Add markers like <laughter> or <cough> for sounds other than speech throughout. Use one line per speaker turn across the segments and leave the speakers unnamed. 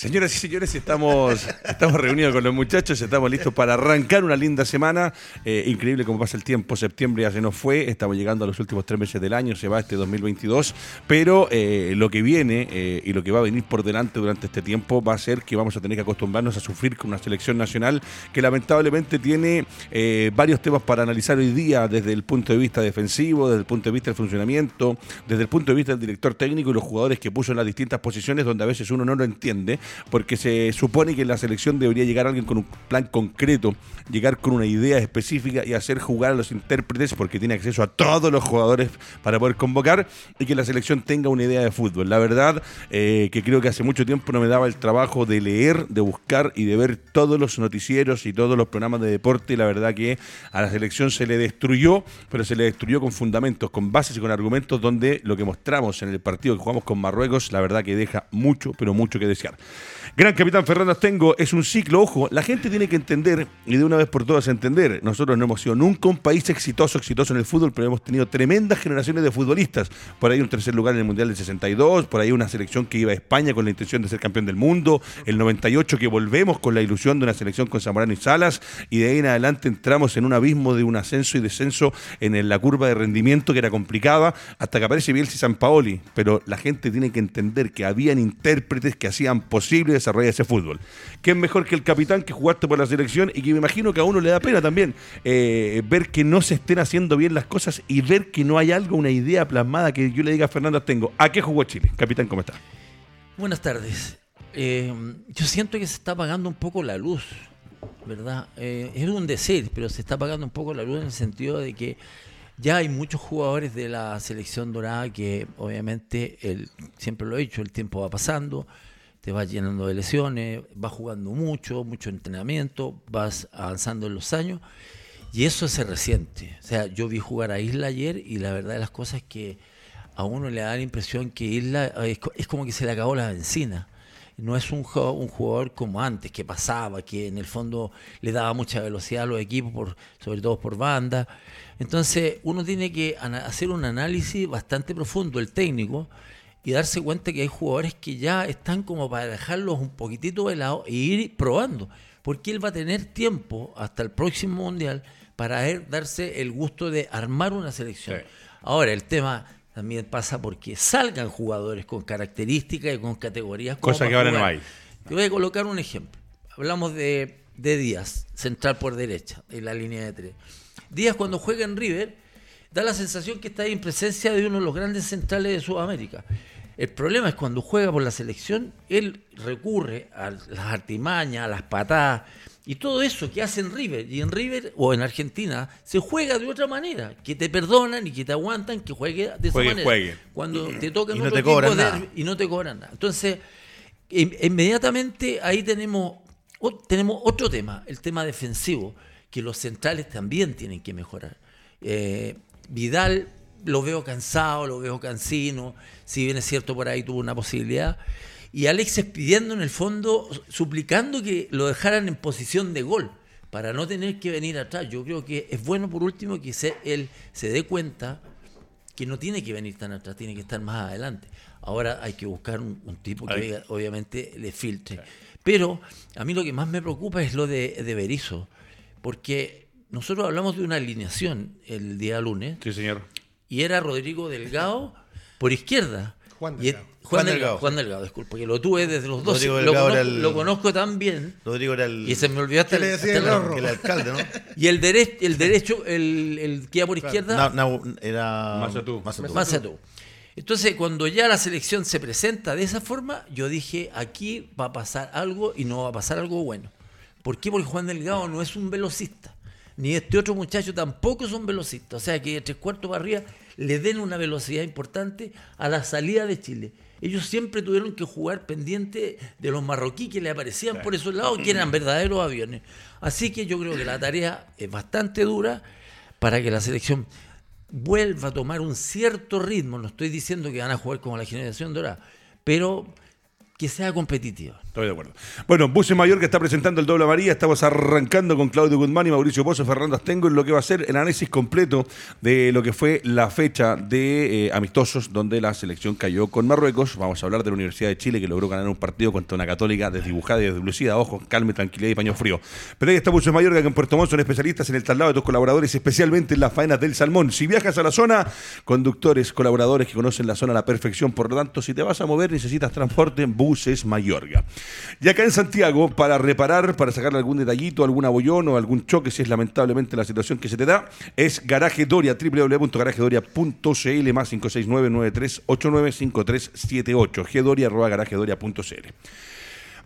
Señoras y señores, estamos, estamos reunidos con los muchachos, estamos listos para arrancar una linda semana. Eh, increíble cómo pasa el tiempo, septiembre ya se nos fue, estamos llegando a los últimos tres meses del año, se va este 2022, pero eh, lo que viene eh, y lo que va a venir por delante durante este tiempo va a ser que vamos a tener que acostumbrarnos a sufrir con una selección nacional que lamentablemente tiene varios temas para analizar hoy día desde el punto de vista defensivo, desde el punto de vista del funcionamiento, desde el punto de vista del director técnico y los jugadores que puso en las distintas posiciones donde a veces uno no lo entiende porque se supone que en la selección debería llegar alguien con un plan concreto, llegar con una idea específica y hacer jugar a los intérpretes, porque tiene acceso a todos los jugadores para poder convocar y que la selección tenga una idea de fútbol. La verdad eh, que creo que hace mucho tiempo no me daba el trabajo de leer, de buscar y de ver todos los noticieros y todos los programas de deporte la verdad que a la selección se le destruyó, pero se le destruyó con fundamentos, con bases y con argumentos donde lo que mostramos en el partido que jugamos con Marruecos, la verdad que deja mucho, pero mucho que desear. Gran capitán Fernando Tengo es un ciclo, ojo, la gente tiene que entender y de una vez por todas entender, nosotros no hemos sido nunca un país exitoso, exitoso en el fútbol, pero hemos tenido tremendas generaciones de futbolistas. Por ahí un tercer lugar en el Mundial del 62, por ahí una selección que iba a España con la intención de ser campeón del mundo, el 98 que volvemos con la ilusión de una selección con Zamorano y Salas, y de ahí en adelante entramos en un abismo de un ascenso y descenso en la curva de rendimiento que era complicada, hasta que aparece Bielsa y San Paoli, pero la gente tiene que entender que habían intérpretes que hacían posible desarrollar ese fútbol. ¿Qué es mejor que el capitán que jugaste por la selección y que me imagino que a uno le da pena también eh, ver que no se estén haciendo bien las cosas y ver que no hay algo, una idea plasmada que yo le diga a Fernando Tengo, ¿a qué jugó Chile? Capitán, ¿cómo está?
Buenas tardes. Eh, yo siento que se está apagando un poco la luz, ¿verdad? Eh, es un decir, pero se está apagando un poco la luz en el sentido de que ya hay muchos jugadores de la selección dorada que obviamente, el, siempre lo he dicho, el tiempo va pasando, te vas llenando de lesiones, vas jugando mucho, mucho entrenamiento, vas avanzando en los años y eso se resiente. O sea, yo vi jugar a Isla ayer y la verdad de las cosas es que a uno le da la impresión que Isla es, como que se le acabó la benzina. No es un, un jugador como antes, que pasaba, que en el fondo le daba mucha velocidad a los equipos, por, sobre todo por banda. Entonces, uno tiene que hacer un análisis bastante profundo, el técnico, y darse cuenta que hay jugadores que ya están como para dejarlos un poquitito de lado e ir probando, porque él va a tener tiempo hasta el próximo mundial para darse el gusto de armar una selección. Ahora, el tema también pasa porque salgan jugadores con características y con categorías.
Cosa que ahora no hay.
Te voy a colocar un ejemplo. Hablamos de, de Díaz, central por derecha, en la línea de tres. Díaz cuando juega en River da la sensación que está ahí en presencia de uno de los grandes centrales de Sudamérica. El problema es cuando juega por la selección, él recurre a las artimañas, a las patadas y todo eso que hace en River. Y en River o en Argentina se juega de otra manera, que te perdonan y que te aguantan que juegue de esa manera. Cuando te toca
y no te cobran nada.
y no te cobran nada. Entonces, inmediatamente ahí tenemos, tenemos otro tema, el tema defensivo, que los centrales también tienen que mejorar. Eh, Vidal lo veo cansado, lo veo cansino, si bien es cierto por ahí tuvo una posibilidad. Y Alex pidiendo en el fondo, suplicando que lo dejaran en posición de gol, para no tener que venir atrás. Yo creo que es bueno por último que él se dé cuenta que no tiene que venir tan atrás, tiene que estar más adelante. Ahora hay que buscar un, tipo que obviamente le filtre. Pero a mí lo que más me preocupa es lo de, de Berizzo, porque nosotros hablamos de una alineación el día lunes.
Sí, señor
y era Rodrigo Delgado por izquierda.
Juan Delgado.
Juan, Delgado, Juan Delgado, disculpa, que lo tuve desde los dos. Lo, conozco, el, lo conozco tan bien.
Rodrigo era el.
Y se me olvidó hasta,
el, el, alcalde, ¿no?
Y el, derecho, el derecho, el, el que iba por izquierda.
No, no, era.
Mazatú.
Mazatú. Entonces, cuando ya la selección se presenta de esa forma, yo dije: aquí va a pasar algo y no va a pasar algo bueno. ¿Por qué? Porque Juan Delgado no es un velocista ni este otro muchacho tampoco son velocistas. O sea que tres cuartos para arriba le den una velocidad importante a la salida de Chile. Ellos siempre tuvieron que jugar pendiente de los marroquíes que le aparecían por esos lados, que eran verdaderos aviones. Así que yo creo que la tarea es bastante dura para que la selección vuelva a tomar un cierto ritmo. No estoy diciendo que van a jugar como la generación dorada, pero que sea competitiva.
Estoy de acuerdo. Bueno, Buses Mayor que está presentando el doble María. Estamos arrancando con Claudio Guzmán y Mauricio Pozo, Fernando Astengo en lo que va a ser el análisis completo de lo que fue la fecha de eh, amistosos donde la selección cayó con Marruecos. Vamos a hablar de la Universidad de Chile que logró ganar un partido contra una católica desdibujada y deslucida. Ojo, calme, tranquilidad y paño frío. Pero ahí está Buses Mayor que en Puerto Montt son especialistas en el traslado de tus colaboradores, especialmente en las faenas del salmón. Si viajas a la zona, conductores, colaboradores que conocen la zona a la perfección. Por lo tanto, si te vas a mover, necesitas transporte, Buses Mayor. Y acá en Santiago, para reparar, para sacarle algún detallito, algún abollón o algún choque, si es lamentablemente la situación que se te da, es Garaje Doria, www.garajedoria.cl más 569-9389-5378, gdoria.garajedoria.cl.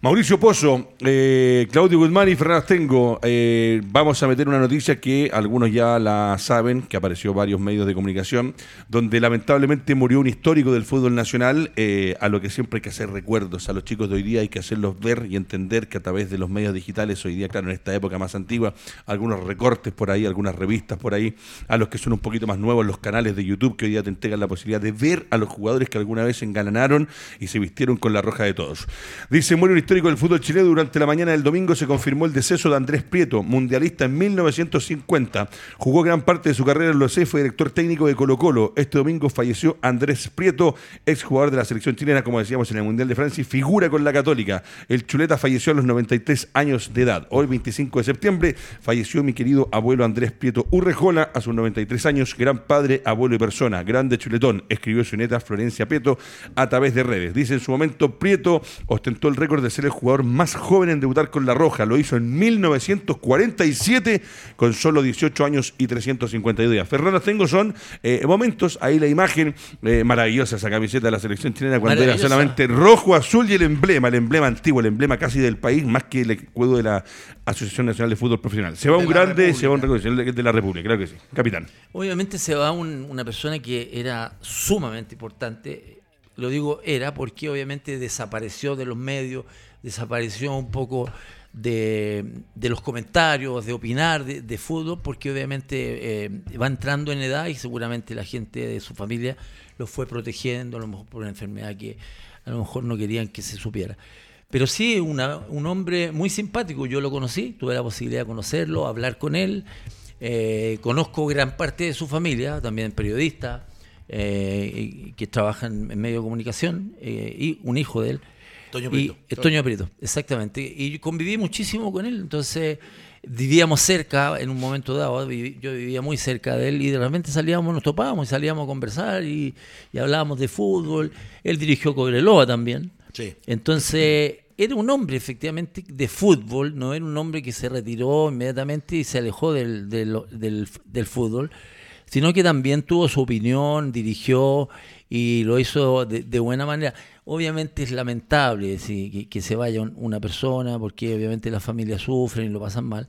Mauricio Pozo, eh, Claudio Guzmán y Fernández Tengo, eh, vamos a meter una noticia que algunos ya la saben, que apareció en varios medios de comunicación, donde lamentablemente murió un histórico del fútbol nacional, eh, a lo que siempre hay que hacer recuerdos. A los chicos de hoy día hay que hacerlos ver y entender que a través de los medios digitales, hoy día, claro, en esta época más antigua, algunos recortes por ahí, algunas revistas por ahí, a los que son un poquito más nuevos, los canales de YouTube que hoy día te entregan la posibilidad de ver a los jugadores que alguna vez engalanaron y se vistieron con la roja de todos. Dice, muere un histórico del fútbol chileno, durante la mañana del domingo se confirmó el deceso de Andrés Prieto, mundialista en 1950. Jugó gran parte de su carrera en los fue director técnico de Colo Colo. Este domingo falleció Andrés Prieto, exjugador de la selección chilena, como decíamos en el Mundial de Francia, y figura con la Católica. El Chuleta falleció a los 93 años de edad. Hoy, 25 de septiembre, falleció mi querido abuelo Andrés Prieto Urrejola a sus 93 años, gran padre, abuelo y persona, grande chuletón, escribió su neta Florencia Prieto a través de redes. Dice en su momento, Prieto ostentó el récord de ser el jugador más joven en debutar con La Roja. Lo hizo en 1947 con solo 18 años y 352 días. Fernando Tengo son eh, momentos, ahí la imagen eh, maravillosa, esa camiseta de la selección chilena cuando era solamente rojo, azul y el emblema, el emblema antiguo, el emblema casi del país, más que el escudo de la Asociación Nacional de Fútbol Profesional. Se va un grande, se va un reconocimiento de la República, claro que sí. Capitán.
Obviamente se va una persona que era sumamente importante lo digo era porque obviamente desapareció de los medios, desapareció un poco de, los comentarios, de opinar de, fútbol, porque obviamente eh, va entrando en edad y seguramente la gente de su familia lo fue protegiendo, a lo mejor por una enfermedad que a lo mejor no querían que se supiera. Pero sí, un hombre muy simpático, yo lo conocí, tuve la posibilidad de conocerlo, hablar con él, eh, conozco gran parte de su familia, también periodista, eh, que trabaja en, medio de comunicación, y un hijo de él. Toño Prieto. Y, Toño Prieto, exactamente. Y conviví muchísimo con él, entonces vivíamos cerca en un momento dado, yo vivía muy cerca de él y de repente salíamos, nos topábamos y salíamos a conversar y, hablábamos de fútbol. Él dirigió Cobreloa también. Sí. Entonces era un hombre efectivamente de fútbol, no era un hombre que se retiró inmediatamente y se alejó del, del fútbol, sino que también tuvo su opinión, dirigió y lo hizo de, buena manera. Obviamente es lamentable que, se vaya una persona porque obviamente las familias sufren y lo pasan mal,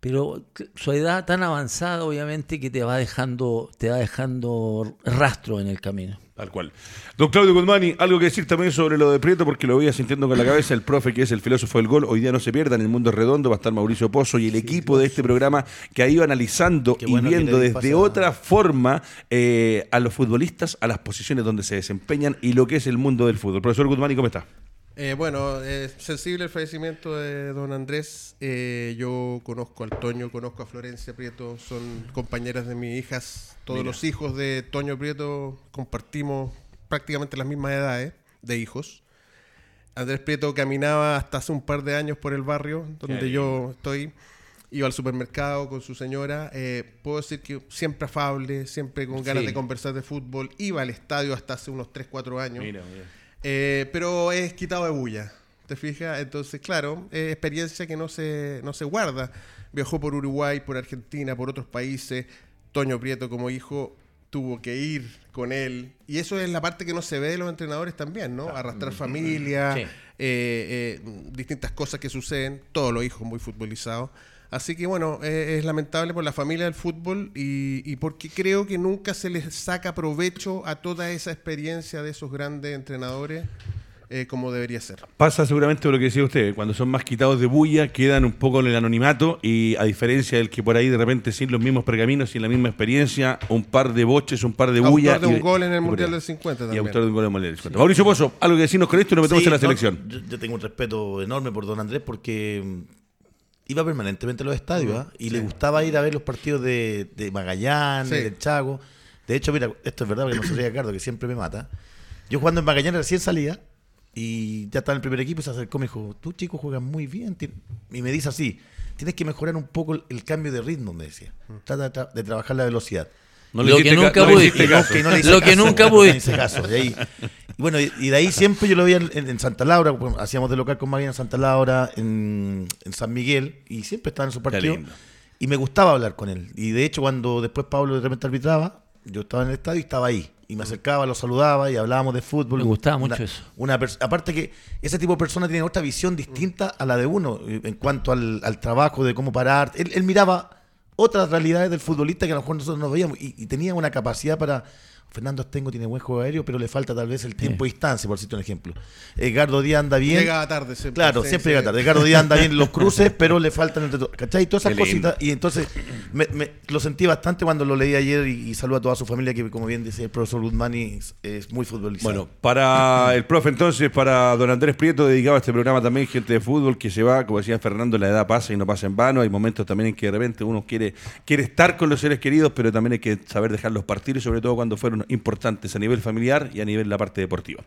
pero su edad tan avanzada obviamente que te va dejando, te va dejando rastro en el camino.
Tal cual. Don Claudio Guzmani, algo que decir también sobre lo de Prieto, porque lo voy sintiendo con la cabeza, el profe que es el filósofo del gol, hoy día no se pierda, en el mundo redondo va a estar Mauricio Pozo y el equipo de este programa que ha ido analizando y viendo desde otra forma eh, a los futbolistas, a las posiciones donde se desempeñan y lo que es el mundo del fútbol. Profesor Guzmani, ¿cómo está?
Eh, bueno, es sensible el fallecimiento de don Andrés. Eh, yo conozco al Toño, conozco a Florencia Prieto, son compañeras de mis hijas. Todos los hijos de Toño Prieto compartimos prácticamente las mismas edades de hijos. Andrés Prieto caminaba hasta hace un par de años por el barrio donde yo estoy. Iba al supermercado con su señora. Eh, puedo decir que siempre afable, siempre con ganas de conversar de fútbol. Iba al estadio hasta hace unos 3, 4 años. Mira, mira. Eh, pero es quitado de bulla, ¿te fijas? Entonces, claro, es experiencia que no se, no se guarda. Viajó por Uruguay, por Argentina, por otros países. Toño Prieto como hijo tuvo que ir con él. Y eso es la parte que no se ve de los entrenadores también, ¿no? Arrastrar familia, eh, eh, distintas cosas que suceden. Todos los hijos muy futbolizados. Así que bueno, es lamentable por la familia del fútbol y, porque creo que nunca se les saca provecho a toda esa experiencia de esos grandes entrenadores eh, como debería ser.
Pasa seguramente lo que decía usted, cuando son más quitados de bulla, quedan un poco en el anonimato y a diferencia del que por ahí de repente sin los mismos pergaminos, sin la misma experiencia, un par de boches, un par de bulla.
Autor de
y-
un gol en el
y por
Mundial del 50
Y
también.
autor de un gol en el Mundial del 50. Mauricio Pozo, algo que decirnos con esto y nos metemos
Sí,
en la
no,
selección.
yo, yo tengo un respeto enorme por don Andrés porque mm, iba permanentemente a los estadios ¿ah? y le gustaba ir a ver los partidos de, de Magallanes,
Sí.
del Chago. De hecho, mira, esto es verdad porque no se ríe Cardo, que siempre me mata. Yo jugando en Magallanes recién salía y ya estaba en el primer equipo y se acercó y me dijo, tú chico juegas muy bien. ti-". Y me dice así, tienes que mejorar un poco el, el cambio de ritmo, me decía. Trata de, tra- de trabajar la velocidad.
No
Lo que
ca-
nunca pudiste. Lo que nunca pudiste.
bueno, y, y de ahí siempre yo lo veía en, en Santa Laura, bueno, hacíamos de local con Magallanes en Santa Laura, en, en San Miguel, y siempre estaba en su partido. Y me gustaba hablar con él. Y de hecho, cuando después Pablo de repente arbitraba, yo estaba en el estadio y estaba ahí. Y me acercaba, lo saludaba y hablábamos de fútbol.
Me gustaba
Una-
mucho eso.
Una aparte que ese tipo de personas tiene otra visión distinta a la de uno eh, en cuanto al, al trabajo, de cómo parar. Él, él miraba otras realidades del futbolista que a lo mejor nosotros no veíamos y, y tenía una capacidad para... Fernando Astengo tiene buen juego aéreo, pero le falta tal vez el tiempo y distancia, por decirte un ejemplo. Edgardo Díaz anda bien.
Llegaba tarde siempre.
Claro,
Sí,
siempre
sí.
llega tarde. Edgardo Díaz anda bien en los <laughs> cruces, pero le faltan el reto- ¿Cachai? Todas esas
Qué lindo.
cositas. Y entonces me, me- lo sentí bastante cuando lo leí ayer y, y saludo a toda su familia, que como bien dice el profesor Guzmani, es, es muy futbolizado.
Bueno, para <laughs> el profe entonces, para don Andrés Prieto, dedicado a este programa también, gente de fútbol que se va, como decía Fernando, la edad pasa y no pasa en vano. Hay momentos también en que de repente uno quiere, quiere estar con los seres queridos, pero también hay que saber dejarlos partir y sobre todo cuando fueron importantes a nivel familiar y a nivel de la parte deportiva.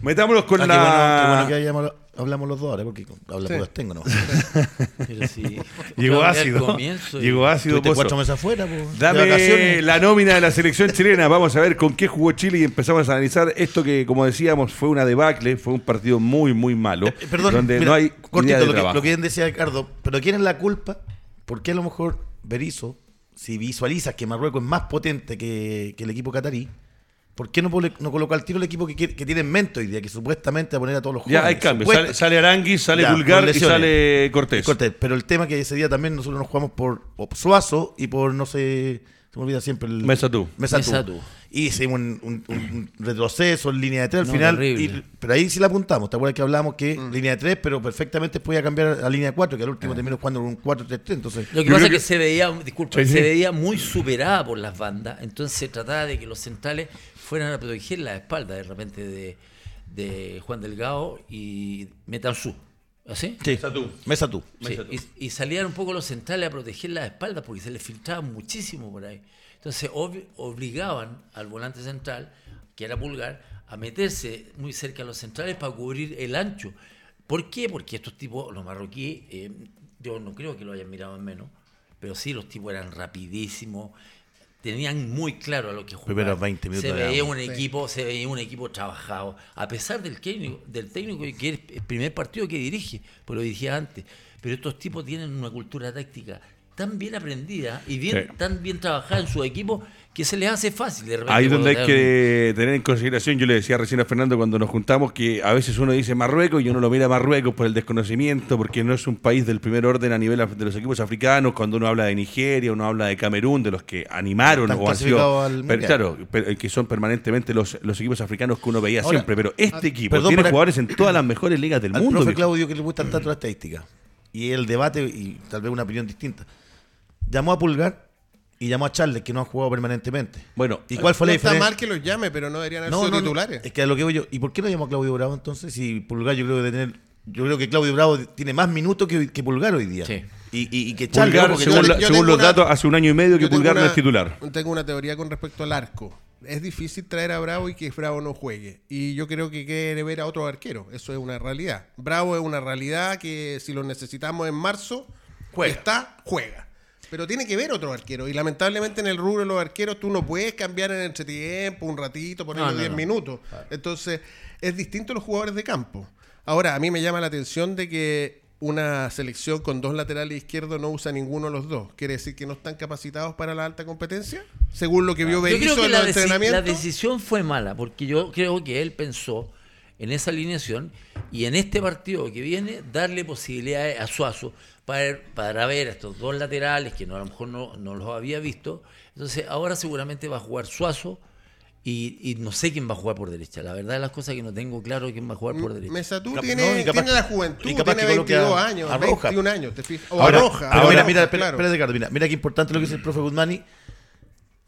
Metámonos con
Ah, qué
la...
bueno, qué bueno que hayamos- hablamos los dos ahora, porque habla
Sí.
por Astengo, ¿no? <laughs>
Pero sí.
Llegó ácido.
comienzo
Llegó ácido.
Cuatro meses afuera, de
Dame la nómina de la selección chilena. Vamos a ver con qué jugó Chile y empezamos a analizar esto que, como decíamos, fue una debacle, fue un partido muy, muy malo.
Eh, Perdón,
donde
mira,
no hay
cortito
idea de
lo, que,
trabajo.
lo que bien decía Ricardo, pero ¿quién es la culpa? ¿Por qué a lo mejor Berizzo, si visualizas que Marruecos es más potente que, que el equipo catarí, ¿por qué no, no coloca al tiro el equipo que, que tiene en mente hoy día, que supuestamente va a poner a todos los
Ya hay cambios. Sale, sale Aranguis, sale
Ya,
Pulgar y
lesiones.
sale Cortés.
Cortés, pero el tema que ese día también nosotros nos jugamos por, Suazo y por, no sé, se me olvida siempre el...
Mesa tú.
Mesa tú.
Mesa tú.
Y hicimos un, un- un retroceso en línea de tres al
No,
final. y- pero ahí sí la apuntamos. ¿Te acuerdas que hablamos que línea de tres, pero perfectamente podía cambiar a línea de cuatro, que al último terminó jugando con un 4-3-3. Entonces,
Lo que pasa es que,
que-
se veía, disculpa,
Sí, sí.
se veía muy superada por las bandas, entonces se trataba de que los centrales fueran a proteger la espalda de repente de, de Juan Delgado y Metanzú. ¿Así?
sí, Mesa tú.
Sí, y, y salían un poco los centrales a proteger las espaldas porque se les filtraba muchísimo por ahí. Entonces ob- obligaban al volante central, que era Pulgar, a meterse muy cerca a los centrales para cubrir el ancho. ¿Por qué? Porque estos tipos, los marroquíes, eh, yo no creo que lo hayan mirado en menos, pero sí los tipos eran rapidísimos, tenían muy claro a lo que jugaban.
Primeros 20 minutos
Se veía un
Sí.
equipo, se veía un equipo trabajado, a pesar del técnico, del técnico que es el primer partido que dirige, pues lo dirigía antes. Pero estos tipos tienen una cultura táctica tan bien aprendida y bien,
Sí.
tan bien trabajada en su equipo que se les hace fácil de repente.
Ahí es donde hay
te-
que tener en consideración, yo le decía recién a Fernando cuando nos juntamos, que a veces uno dice Marruecos y uno lo mira a Marruecos por el desconocimiento, porque no es un país del primer orden a nivel de los equipos africanos, cuando uno habla de Nigeria, uno habla de Camerún, de los que animaron
Están
o han sido,
al
per-
Mundial.
claro, per- que son permanentemente los, los equipos africanos que uno veía
Ahora,
siempre, pero este equipo
perdón
tiene jugadores en todas las mejores ligas del
Al
mundo.
profe. Claudio que le gustan tanto las estadísticas y el debate y tal vez una opinión distinta. Llamó a Pulgar y llamó a Charles, que no ha jugado permanentemente.
Bueno,
¿Y cuál fue
no
la
está
diferencia?
mal que los llame, pero no deberían haber
No,
sido
no,
titulares.
Es que a lo que voy yo. ¿Y por qué no llamó a Claudio Bravo entonces? Si Pulgar yo creo que tener. Yo creo que Claudio Bravo tiene más minutos que, que Pulgar hoy día.
Sí.
Y, y, y que Charles,
Pulgar, según,
yo-
la-
yo
según
tengo
los
una-
datos, hace un año y medio que Pulgar no es titular.
Tengo una teoría con respecto al arco. Es difícil traer a Bravo y que Bravo no juegue. Y yo creo que quiere ver a otro arquero. Eso es una realidad. Bravo es una realidad que si lo necesitamos en marzo,
Juega.
está, juega. Pero tiene que ver otro arquero. Y lamentablemente en el rubro de los arqueros tú no puedes cambiar en el entretiempo, un ratito,
No, no,
10
no.
minutos. Entonces, es distinto a los jugadores de campo. Ahora, a mí me llama la atención de que una selección con dos laterales izquierdos no usa ninguno de los dos. ¿Quiere decir que no están capacitados para la alta competencia? Según lo que vio
Yo creo
Berizzo
que
en los entrenamientos.
la decisión fue mala, porque yo creo que él pensó en esa alineación y en este partido que viene darle posibilidades a Suazo para, para ver a estos dos laterales que no, a lo mejor no, no los había visto. Entonces ahora seguramente va a jugar Suazo Y, y no sé quién va a jugar por derecha. La verdad de las cosas que no tengo claro quién va a jugar por derecha.
Mesatú
Cap-
tiene,
no, y capaz
tiene la juventud,
y capaz
tiene
que coloque
22
a-
años,
a Roja.
21 años, te fijas. O
Ahora,
a Roja.
pero
a
mira, mira,
claro.
espérate, Ricardo, mira, mira qué importante lo que dice el profe Guzmani.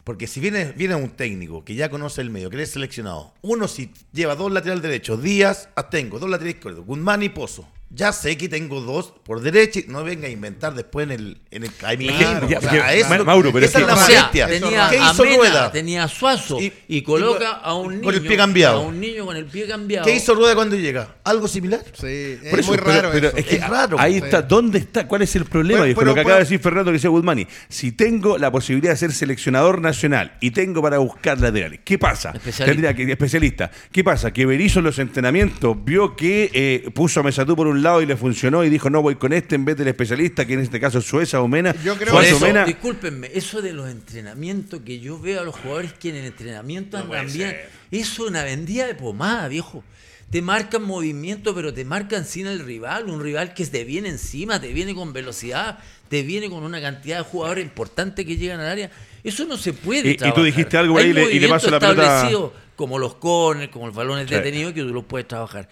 Porque si viene, viene un técnico que ya conoce el medio, que es seleccionado, uno si lleva dos lateral derechos, Díaz, Atengo, dos laterales izquierdos, Guzmán y Pozo. Ya sé que tengo dos por derecha y no venga a inventar después en el, en el camino.
Claro, ya,
O sea,
porque-
eso-
Ma- Mauro, pero
esa
es
la
sea,
molestia.
tenía
¿Qué
a
hizo
Mena,
Rueda?
tenía Suazo
Y-
coloca
y-
a un niño
con el pie cambiado.
a un niño con el pie cambiado.
¿Qué hizo Rueda cuando llega? ¿Algo similar?
Sí, es
eso,
muy raro
pero
eso.
es que
Es raro.
Ahí
Sí.
está, ¿dónde está? ¿Cuál es el problema?
Bueno,
viejo?
bueno,
lo que
bueno.
acaba de decir Fernando que decía Guzmani. Si tengo la posibilidad de ser seleccionador nacional y tengo para buscar laterales, ¿qué pasa?
Especialista.
Tendría que especialista. ¿Qué pasa? Que Berizzo en los entrenamientos vio que eh, puso a Mesatú por un lado y le funcionó y dijo no voy con este en vez del especialista, que en este caso es Sueza o Mena.
Yo creo que
eso,
Mena.
discúlpenme, eso de los entrenamientos que yo veo a los jugadores que en el entrenamiento andan bien, eso es una vendida de pomada, viejo. Te marcan movimiento, pero te marcan sin el rival, un rival que te viene encima, te viene con velocidad, te viene con una cantidad de jugadores importantes que llegan al área. Eso no se puede.
Y- y tú
trabajar.
dijiste algo ahí y le- y le
movimientos
paso la pelota-
establecidos, como los corners, como los balones
Sí.
detenidos, que tú los puedes trabajar.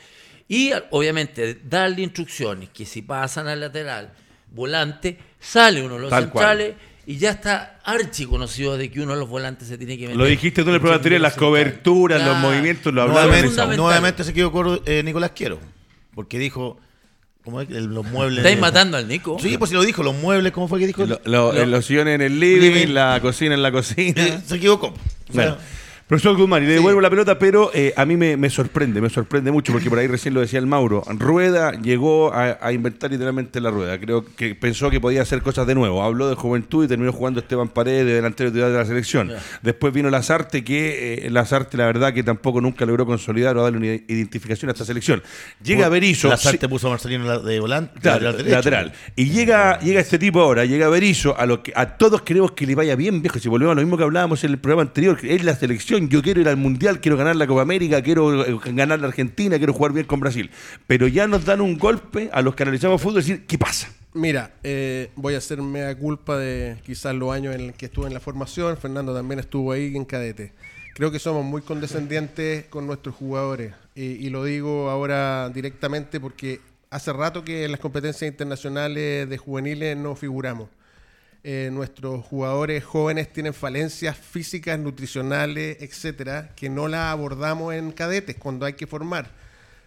Y obviamente darle instrucciones que si pasan al lateral, volante, sale uno de los
Tal cual.
centrales y ya está archi conocido de que uno de los volantes se tiene que meter.
Lo dijiste tú en el programa anterior, las coberturas, los movimientos, lo hablaba
Nuevamente-
se equivocó eh, Nicolás Quiero. Porque dijo, ¿cómo es? que los muebles.
Estáis matando al Nico.
Sí, pues si lo dijo, los muebles, ¿cómo fue que dijo?
Lo- lo-
Lo-
Los sillones en el living,
Living.
la cocina en la cocina.
Eh, <laughs> se equivocó. O sea,
Bueno, profesor Guzmán, y le devuelvo la pelota, pero eh, a mí me, me sorprende, me sorprende mucho, porque por ahí recién lo decía el Mauro. Rueda llegó a, a inventar literalmente la rueda. Creo que pensó que podía hacer cosas de nuevo. Habló de juventud y terminó jugando Esteban Paredes, de delantero de la selección. Después vino Lazarte, que eh, Lazarte, la verdad, que tampoco nunca logró consolidar o darle una identificación a esta selección. Llega Berizzo.
Lazarte
sí-
puso a Marcelino de volante. Lateral derecho.
lateral. Y llega, llega este tipo ahora, llega Berizzo, a lo que a todos queremos que le vaya bien, viejo. Si volvemos a lo mismo que hablábamos en el programa anterior, que es la selección, yo quiero ir al Mundial, quiero ganar la Copa América, quiero eh, ganar la Argentina, quiero jugar bien con Brasil. Pero ya nos dan un golpe a los que analizamos fútbol y decir, ¿qué pasa?
Mira, eh, voy a hacerme a culpa de quizás los años en que estuve en la formación. Fernando también estuvo ahí en cadete. Creo que somos muy condescendientes con nuestros jugadores. Y lo digo ahora directamente porque hace rato que en las competencias internacionales de juveniles no figuramos. Eh, nuestros jugadores jóvenes tienen falencias físicas, nutricionales, etcétera, que no las abordamos en cadetes cuando hay que formar.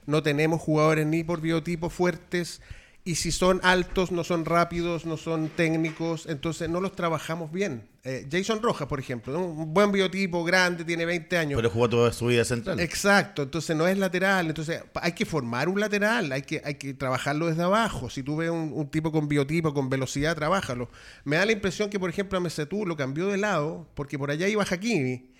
No tenemos jugadores ni por biotipo fuertes y si son altos, no son rápidos, no son técnicos, entonces no los trabajamos bien. Eh, Jason Rojas, por ejemplo, ¿no? un buen biotipo, grande, tiene 20 años.
Pero jugó toda su vida central.
Exacto, entonces no es lateral, entonces hay que formar un lateral, hay que, hay que trabajarlo desde abajo. Si tú ves un, un tipo con biotipo, con velocidad, trabájalo. Me da la impresión que, por ejemplo, a Mesetú lo cambió de lado, porque por allá iba Hakimi.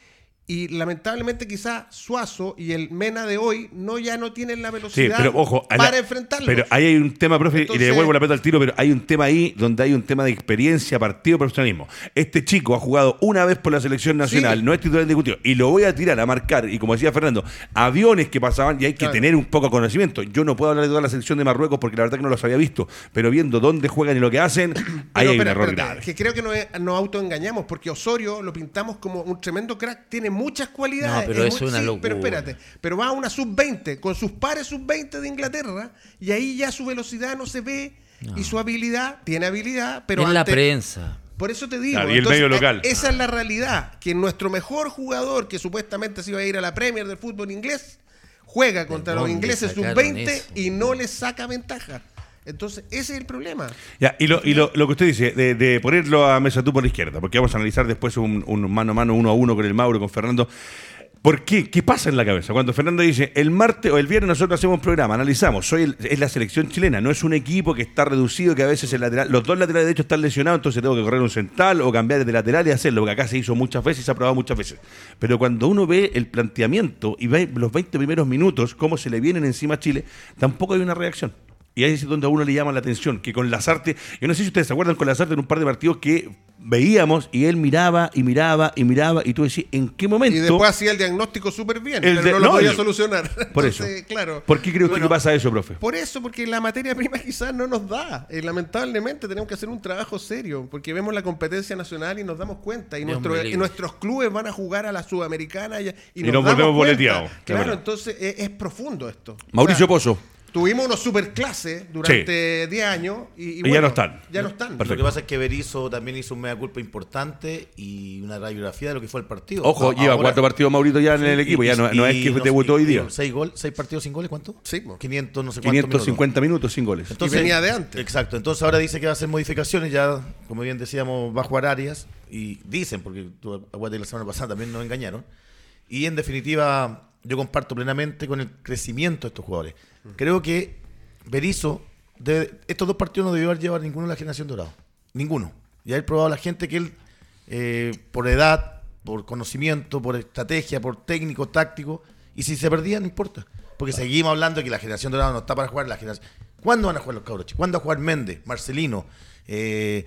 Y lamentablemente quizá Suazo y el Mena de hoy no ya no tienen la
Sí,
velocidad
pero ojo, a la-
para enfrentarlos.
Pero ahí hay un tema, profe, y le devuelvo la pelota al tiro, pero hay un tema ahí donde hay un tema de experiencia, partido, profesionalismo. Este chico ha jugado una vez por la selección nacional,
Sí.
no es titular indiscutido, y lo voy a tirar a marcar, y como decía Fernando, aviones que pasaban y hay que
Claro.
tener un poco de conocimiento. Yo no puedo hablar de toda la selección de Marruecos porque la verdad que no los había visto, pero viendo dónde juegan y lo que hacen, <clears throat> ahí
Pero,
hay un
espera,
error grave.
que creo que nos, nos autoengañamos porque Osorio lo pintamos como un tremendo crack, tiene muchas cualidades.
No, pero
es
eso es una locura.
Pero espérate, pero va a una sub-20 con sus pares sub-20 de Inglaterra y ahí ya su velocidad no se ve y su habilidad, tiene habilidad, pero
es la
ante-
prensa.
por eso te digo.
Claro, y el medio local.
Esa es la realidad. Que nuestro mejor jugador, que supuestamente se iba a ir a la Premier del fútbol inglés, juega contra los ingleses
sacaron
sub-20
eso?
y no les saca ventaja. Entonces, ese es el problema.
Ya, y lo, y lo, lo que usted dice, de, de ponerlo a Mesa tú por la izquierda, porque vamos a analizar después un, un mano a mano, uno a uno con el Mauro, con Fernando. ¿Por qué? ¿Qué pasa en la cabeza? Cuando Fernando dice, el martes o el viernes nosotros hacemos un programa, analizamos, soy el- es la selección chilena, no es un equipo que está reducido, que a veces el lateral, los dos laterales de hecho están lesionados, entonces tengo que correr un central o cambiar de lateral y hacerlo, porque acá se hizo muchas veces y se ha probado muchas veces. Pero cuando uno ve el planteamiento y ve los 20 primeros minutos, cómo se le vienen encima a Chile, tampoco hay una reacción. Y ahí es donde a uno le llama la atención, que con Lazarte, yo no sé si ustedes se acuerdan con Lazarte en un par de partidos que veíamos y él miraba y miraba y miraba y tú decís, ¿en qué momento?
Y después hacía el diagnóstico súper bien,
El
pero
de-
no lo
no,
podía solucionar. <laughs>
Por
Entonces,
eso.
claro.
¿Por qué cree usted
Bueno,
que pasa eso, profe?
Por eso, porque la materia prima <laughs> quizás no nos da. Eh, lamentablemente tenemos que hacer un trabajo serio, porque vemos la competencia nacional y nos damos cuenta. Y, nuestro- y nuestros clubes van a jugar a la Sudamericana y, y
Y
nos,
nos
damos
volvemos
cuenta.
boleteados,
Claro,
verdad.
entonces eh, es, profundo esto.
Mauricio
O sea,
Pozo.
Tuvimos unos superclases durante 10 años y, y
Y ya no están.
Ya no están.
Perfecto.
Lo que pasa es que Berizzo también hizo un mea culpa importante y una radiografía de lo que fue el partido.
Ojo, lleva cuatro partidos Maurito ya en el
Y-
equipo, ya
y-
no, no es que
no-
debutó hoy día.
Seis, gol, seis partidos sin goles, ¿cuánto?
Sí, po.
500, no sé cuántos
550 minutos sin goles.
Entonces,
Y venía de antes.
Exacto. Entonces ahora dice que va a hacer modificaciones. Ya, como bien decíamos, va a jugar Arias. Y dicen, porque tú la semana pasada también nos engañaron. Y en definitiva, yo comparto plenamente con el crecimiento de estos jugadores. Creo que Berizzo, debe- estos dos partidos no debió haber llevado a ninguno de la generación dorada. Ninguno. Y haber probado a la gente que él, eh, por edad, por conocimiento, por estrategia, por técnico, táctico, y si se perdía, no importa. Porque seguimos hablando de que la generación dorada no está para jugar la generación. ¿Cuándo van a jugar los cabros? ¿Cuándo va a jugar Méndez, Marcelino, eh,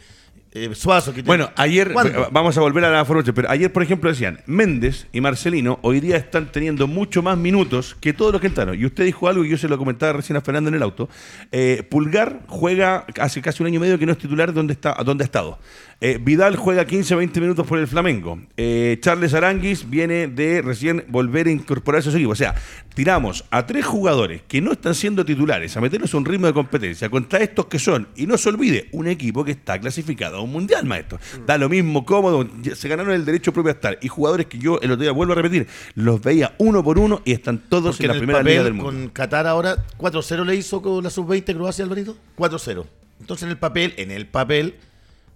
eh, Suazo? que
Bueno, ayer,
¿Cuándo?
vamos a volver a la formación, pero ayer, por ejemplo, decían, Méndez y Marcelino hoy día están teniendo mucho más minutos que todos los que entraron. Y usted dijo algo y yo se lo comentaba recién a Fernando en el auto. Eh, Pulgar juega hace casi un año y medio que no es titular donde, está, donde ha estado. Eh, Vidal juega 15 o 20 minutos por el Flamengo. Eh, Charles Aranguis viene de recién volver a incorporarse a su equipo. O sea, tiramos a tres jugadores que no están siendo titulares a meternos a un ritmo de competencia contra estos que son, y no se olvide, un equipo que está clasificado a un mundial, maestro. Da lo mismo, cómodo, se ganaron el derecho propio a estar. Y jugadores que yo el otro día vuelvo a repetir, los veía uno por uno y están todos
Porque
en la
en
primera
papel,
liga del mundo.
con Qatar ahora, 4-0 le hizo con la sub-20 Croacia, Alvarito. 4-0. Entonces en el papel, en el papel,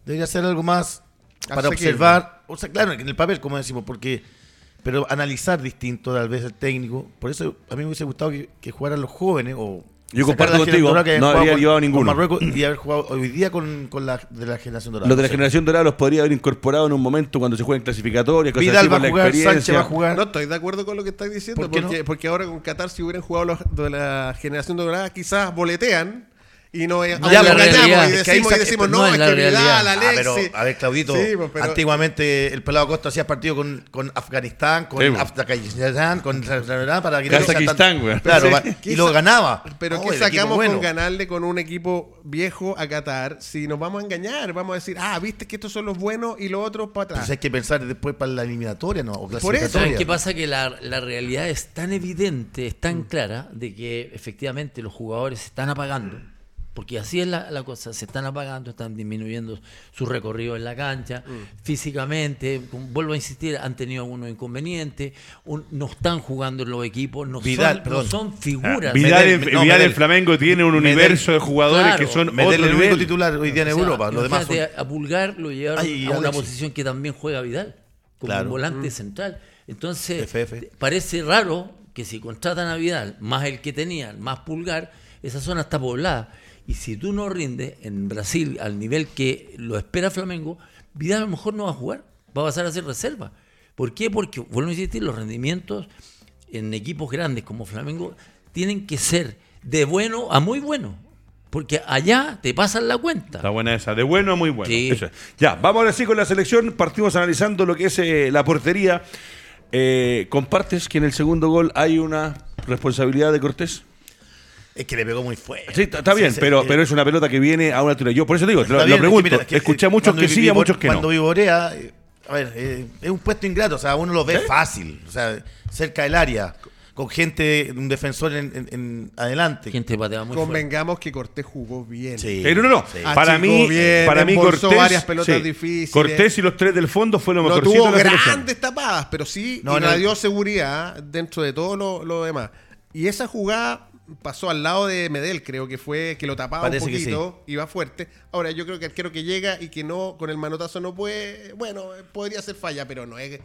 debería ser algo más para observar. O sea, claro, en el papel, como decimos, porque. Pero analizar distinto, tal vez el técnico. Por eso a mí me hubiese gustado que, que jugaran los jóvenes o.
Yo comparto contigo, no habría llevado
con
ninguno.
Marruecos y haber jugado hoy día con, con la de la generación dorada.
Los de la generación dorada los podría haber incorporado en un momento cuando se jueguen clasificatorias, cosas
Vidal
así,
va a
la
jugar, Sánchez
experiencia.
va a jugar.
No estoy de acuerdo con lo que estás diciendo,
¿Por qué
porque,
no?
porque ahora con Qatar, si hubieran jugado los de la generación dorada, quizás boletean y no,
No
ya
es
lo
la realidad.
y
Es que
decimos, y decimos
no
no,
es
es
la
que
realidad.
Vidal,
Ah,
Alexis.
pero, a ver, Claudito,
Sí, pues, pero-
antiguamente el pelado Costa hacía partido con, con Afganistán, con
Sí, pues.
Afganistán, con para que
Kazajistán, güey.
Claro,
Sí.
va- y lo ganaba.
Pero ¿qué sacamos
bueno.
con ganarle con un equipo viejo a Qatar si nos vamos a engañar? Vamos a decir, ah, viste que estos son los buenos y los otros para atrás.
Entonces hay que pensar después para la eliminatoria, ¿no? O
Por eso.
clasificatoria.
¿Saben qué pasa? Que la, la realidad es tan evidente, es tan clara, de que efectivamente los jugadores se están apagando. Porque así es la, la cosa, se están apagando, están disminuyendo su recorrido en la cancha, físicamente, como vuelvo a insistir, han tenido algunos inconvenientes, un- no están jugando en los equipos, no,
Vidal,
son, no son figuras.
Vidal,
Medel-
en-
no,
Vidal
Medel.
en Flamengo tiene un
Medel.
universo de jugadores
Claro.
que son
Medel
otro
el único titular hoy día en
O sea,
Europa. Los demás son...
a Pulgar lo llevaron
Ay,
a una posición que también juega Vidal, como
Claro.
un volante central. Entonces,
FF.
parece raro que si contratan a Vidal, más el que tenían, más Pulgar, esa zona está poblada. Y si tú no rindes en Brasil al nivel que lo espera Flamengo, Vidal a lo mejor no va a jugar, va a pasar a ser reserva. ¿Por qué? Porque, vuelvo a insistir, los rendimientos en equipos grandes como Flamengo tienen que ser de bueno a muy bueno. Porque allá te pasan la cuenta.
Está buena esa, de bueno a muy bueno.
Sí.
Eso es. Ya, vamos ahora sí con la selección. Partimos analizando lo que es eh, la portería. Eh, ¿Compartes que en el segundo gol hay una responsabilidad de Cortés?
Es que le pegó muy fuerte.
Sí, está bien,
sí,
pero, pero es una pelota que viene a una altura. Yo por eso digo, te lo,
Está
lo
bien, es que
pregunto.
mira, es que,
Escuché a muchos que sí y a muchos que no.
Cuando vivorea, eh, a ver, eh, es un puesto ingrato, o sea, uno lo ve fácil, o sea, cerca del área, con gente, un defensor en, en- en adelante.
Gente patea muy fuerte.
Convengamos que Cortés jugó bien.
Sí.
Eh, no, no, no.
Sí.
Para mí,
bien,
para mí Cortés,
varias pelotas
sí.
difíciles.
Cortés y los tres del fondo fue lo
No
mejorcito
tuvo
de la selección.
grandes tapadas, pero sí
No, no.
irradió seguridad dentro de todo lo, lo demás. Y esa jugada pasó al lado de Medel, creo que fue que lo tapaba
Parece
un poquito, iba fuerte. Ahora yo creo que el arquero que llega y que no con el manotazo no puede, bueno, podría ser falla, pero no es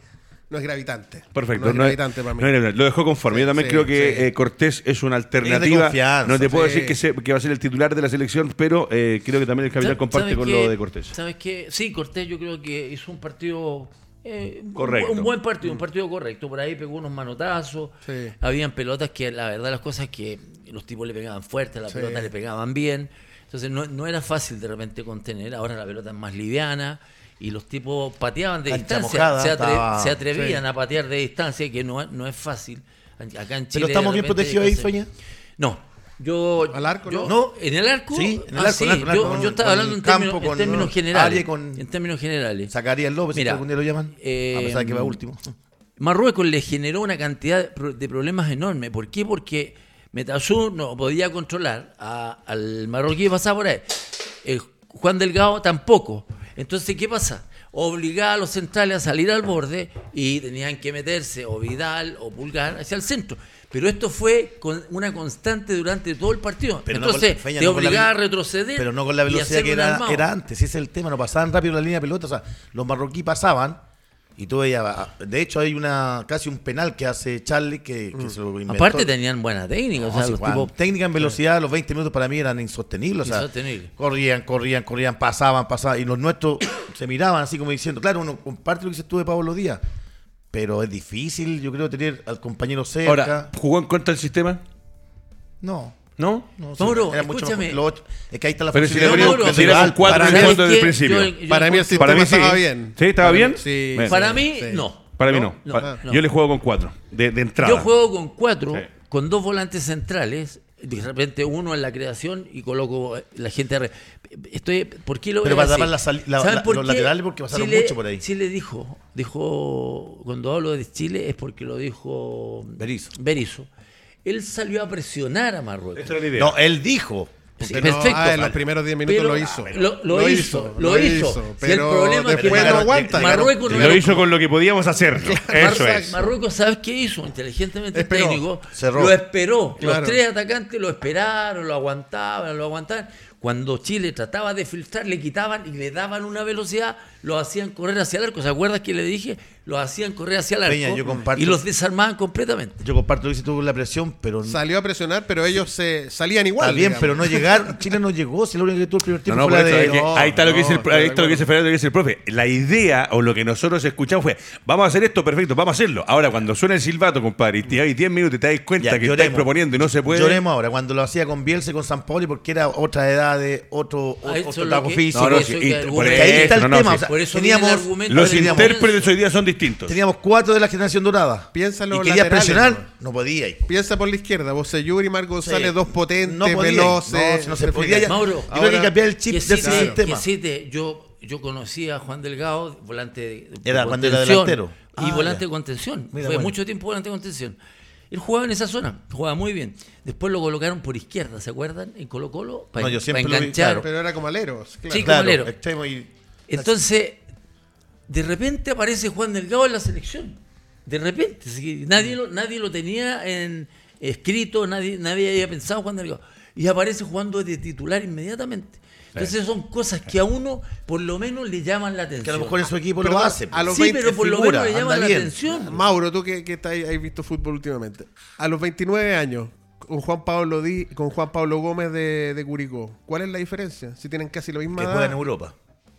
no es gravitante.
Perfecto,
No es
no es-
gravitante para mí.
no es lo dejó conforme. Yo también
sí,
creo que
sí.
eh, Cortés es una alternativa. no te puedo
sí.
decir que, se- que va a ser el titular de la selección, pero eh, creo que también el capitán
¿Sabes
comparte con
qué?
lo de Cortés.
¿Sabes qué? Sí, Cortés yo creo que hizo un partido eh, un-
Correcto.
Un, buen partido, un partido correcto. Por ahí pegó unos manotazos.
Sí.
Habían pelotas que, la verdad, las cosas que los tipos le pegaban fuerte, las
Sí.
pelotas le pegaban bien. Entonces no, no era fácil de repente contener. Ahora la pelota es más liviana y los tipos pateaban de
Cancha
distancia.
mojada,
se, atre-
estaba-
se atrevían
sí.
a patear de distancia, que no, es- no es fácil. Acá en Chile.
Pero estamos bien protegidos ahí, Feña.
No. Yo,
¿Al arco,
yo-
no?
¿En el arco?
Sí, en el
Ah,
arco,
sí.
en el arco, en el
Yo,
arco,
yo estaba hablando en
campo,
términos, en términos
¿no?
generales.
con-
En términos generales.
Zacarías López,
Mira,
si algún día lo llaman.
eh,
a pesar de que va último.
Marruecos le generó una cantidad de pro- de problemas enormes. ¿Por qué? Porque Metazú no podía controlar a- al marroquí que pasaba por ahí. El Juan Delgado tampoco. Entonces, ¿qué pasa? Obligaba a los centrales a salir al borde y tenían que meterse o Vidal o Pulgar hacia el centro. Pero esto fue con una constante durante todo el partido.
Pero no
Entonces,
con- Feña,
te
no
obligaba a retroceder.
Pero no con la velocidad que era, era antes. Ese es el tema. No pasaban rápido la línea de pelota. O sea, los marroquíes pasaban. Y tú veías. De hecho, hay una casi un penal que hace Charlie que, que se lo inventó.
Mm. Aparte tenían buena técnica. o
No,
sea,
sí,
los
Juan,
tipos
técnica en velocidad, los 20 minutos para mí eran insostenibles. O sea, corrían, corrían, corrían, pasaban, pasaban. Y los nuestros se miraban así como diciendo, claro, uno comparte lo que dices tú de Pablo Díaz. Pero es difícil, yo creo, tener al compañero cerca.
Ahora, ¿jugó en contra del sistema?
no.
¿No?
no
Mauro,
mucho
escúchame.
mejor. Es que ahí está la
Pero si le
ponía- ¿Sabes
fondo desde el principio.
Yo- yo
Para mí el sistema
Para mí sí.
estaba bien.
¿Sí? ¿Estaba bien?
Sí.
Bueno.
Para mí,
Sí.
no.
Para mí no.
No,
Pa-
no.
Yo le juego con cuatro, de, de entrada.
Yo juego con cuatro,
Sí.
con dos volantes centrales. De repente uno en la creación y coloco eh, la gente. Estoy, ¿Por qué lo
Pero para tapar la la-
¿Saben
la-
por
los
qué?
laterales porque pasaron
Chile-
mucho por ahí.
Chile dijo, dijo, cuando hablo de Chile es porque lo dijo
Berizzo.
Berizzo. Él salió a presionar a Marruecos.
Esa era la idea.
No, él dijo.
Sí,
Pero,
perfecto.
ah, en los primeros 10 minutos
Pero
lo hizo.
Lo, lo hizo, lo hizo. Si el
Pero
problema es que
no aguanta.
Marruecos no
lo hizo con lo que podíamos hacer. Eso es.
Marruecos, ¿sabes qué hizo? Inteligentemente el técnico.
Cerró.
Lo esperó.
Claro.
Los tres atacantes lo esperaron, lo aguantaban, lo aguantaban. Cuando Chile trataba de filtrar, le quitaban y le daban una velocidad, lo hacían correr hacia el arco. ¿Se acuerdas que le dije? Lo hacían correr hacia el arco
Peña, yo comparto-
y los desarmaban completamente.
Yo comparto lo que dices tú con la presión, pero
Salió a presionar, pero ellos se salían igual.
Está bien,
digamos.
pero no llegaron. <laughs> Chile no llegó. Si lo único que tuvo el primer tiempo
no,
fue
por
la
eso
de.
es que
no,
ahí está lo que dice el,
no,
ahí está lo que dice Fernando, lo que dice el profe. La idea o lo que nosotros escuchamos fue, vamos a hacer esto, perfecto, vamos a hacerlo. Ahora, cuando suena el silbato, compadre, y te hay 10 minutos y te das cuenta
Ya,
que
lloremos.
estáis proponiendo y no se puede.
Lloremos ahora, cuando lo hacía con Bielsa y con San Pauli, porque era otra edad de otro, otro físico.
No, no, sí, y- por
ahí está el tema. teníamos,
Los intérpretes hoy día son distintos.
Teníamos cuatro de la generación dorada.
Los
y querías presionar,
¿no?
no podía.
Piensa por la izquierda, Boseyur y Mar González,
Sí.
dos potentes,
No
veloces.
No, se
¿te
podía?
Mauro,
Yo
Ahora-
que cambiar el chip del sistema.
yo, yo conocí a Juan Delgado, volante de,
Era cuando era delantero.
Y
Ah,
volante
ya.
de contención.
Mira,
Fue
bueno.
mucho tiempo volante de contención. Él jugaba en esa zona, jugaba muy bien. Después lo colocaron por izquierda, ¿se acuerdan? En Colo Colo, para
No, yo siempre lo vi,
enganchar.
claro.
Pero era como aleros, claro.
Sí,
Claro,
como alero.
y-
Entonces, de repente aparece Juan Delgado en la selección. De repente. nadie, lo, nadie lo tenía en escrito, nadie, nadie había pensado Juan Delgado. Y aparece jugando de titular inmediatamente. Entonces son cosas que a uno por lo menos le llaman la atención.
que a lo mejor en su equipo
Pero
lo hace.
a los
sí,
20
pero por lo menos le llama
anda
la
bien.
atención.
Mauro, tú que, que estás- has visto fútbol últimamente. A los 29 años, con Juan Pablo Di, con Juan Pablo Gómez de, de Curicó, ¿cuál es la diferencia? Si tienen casi la misma
que
edad.
juega en Europa.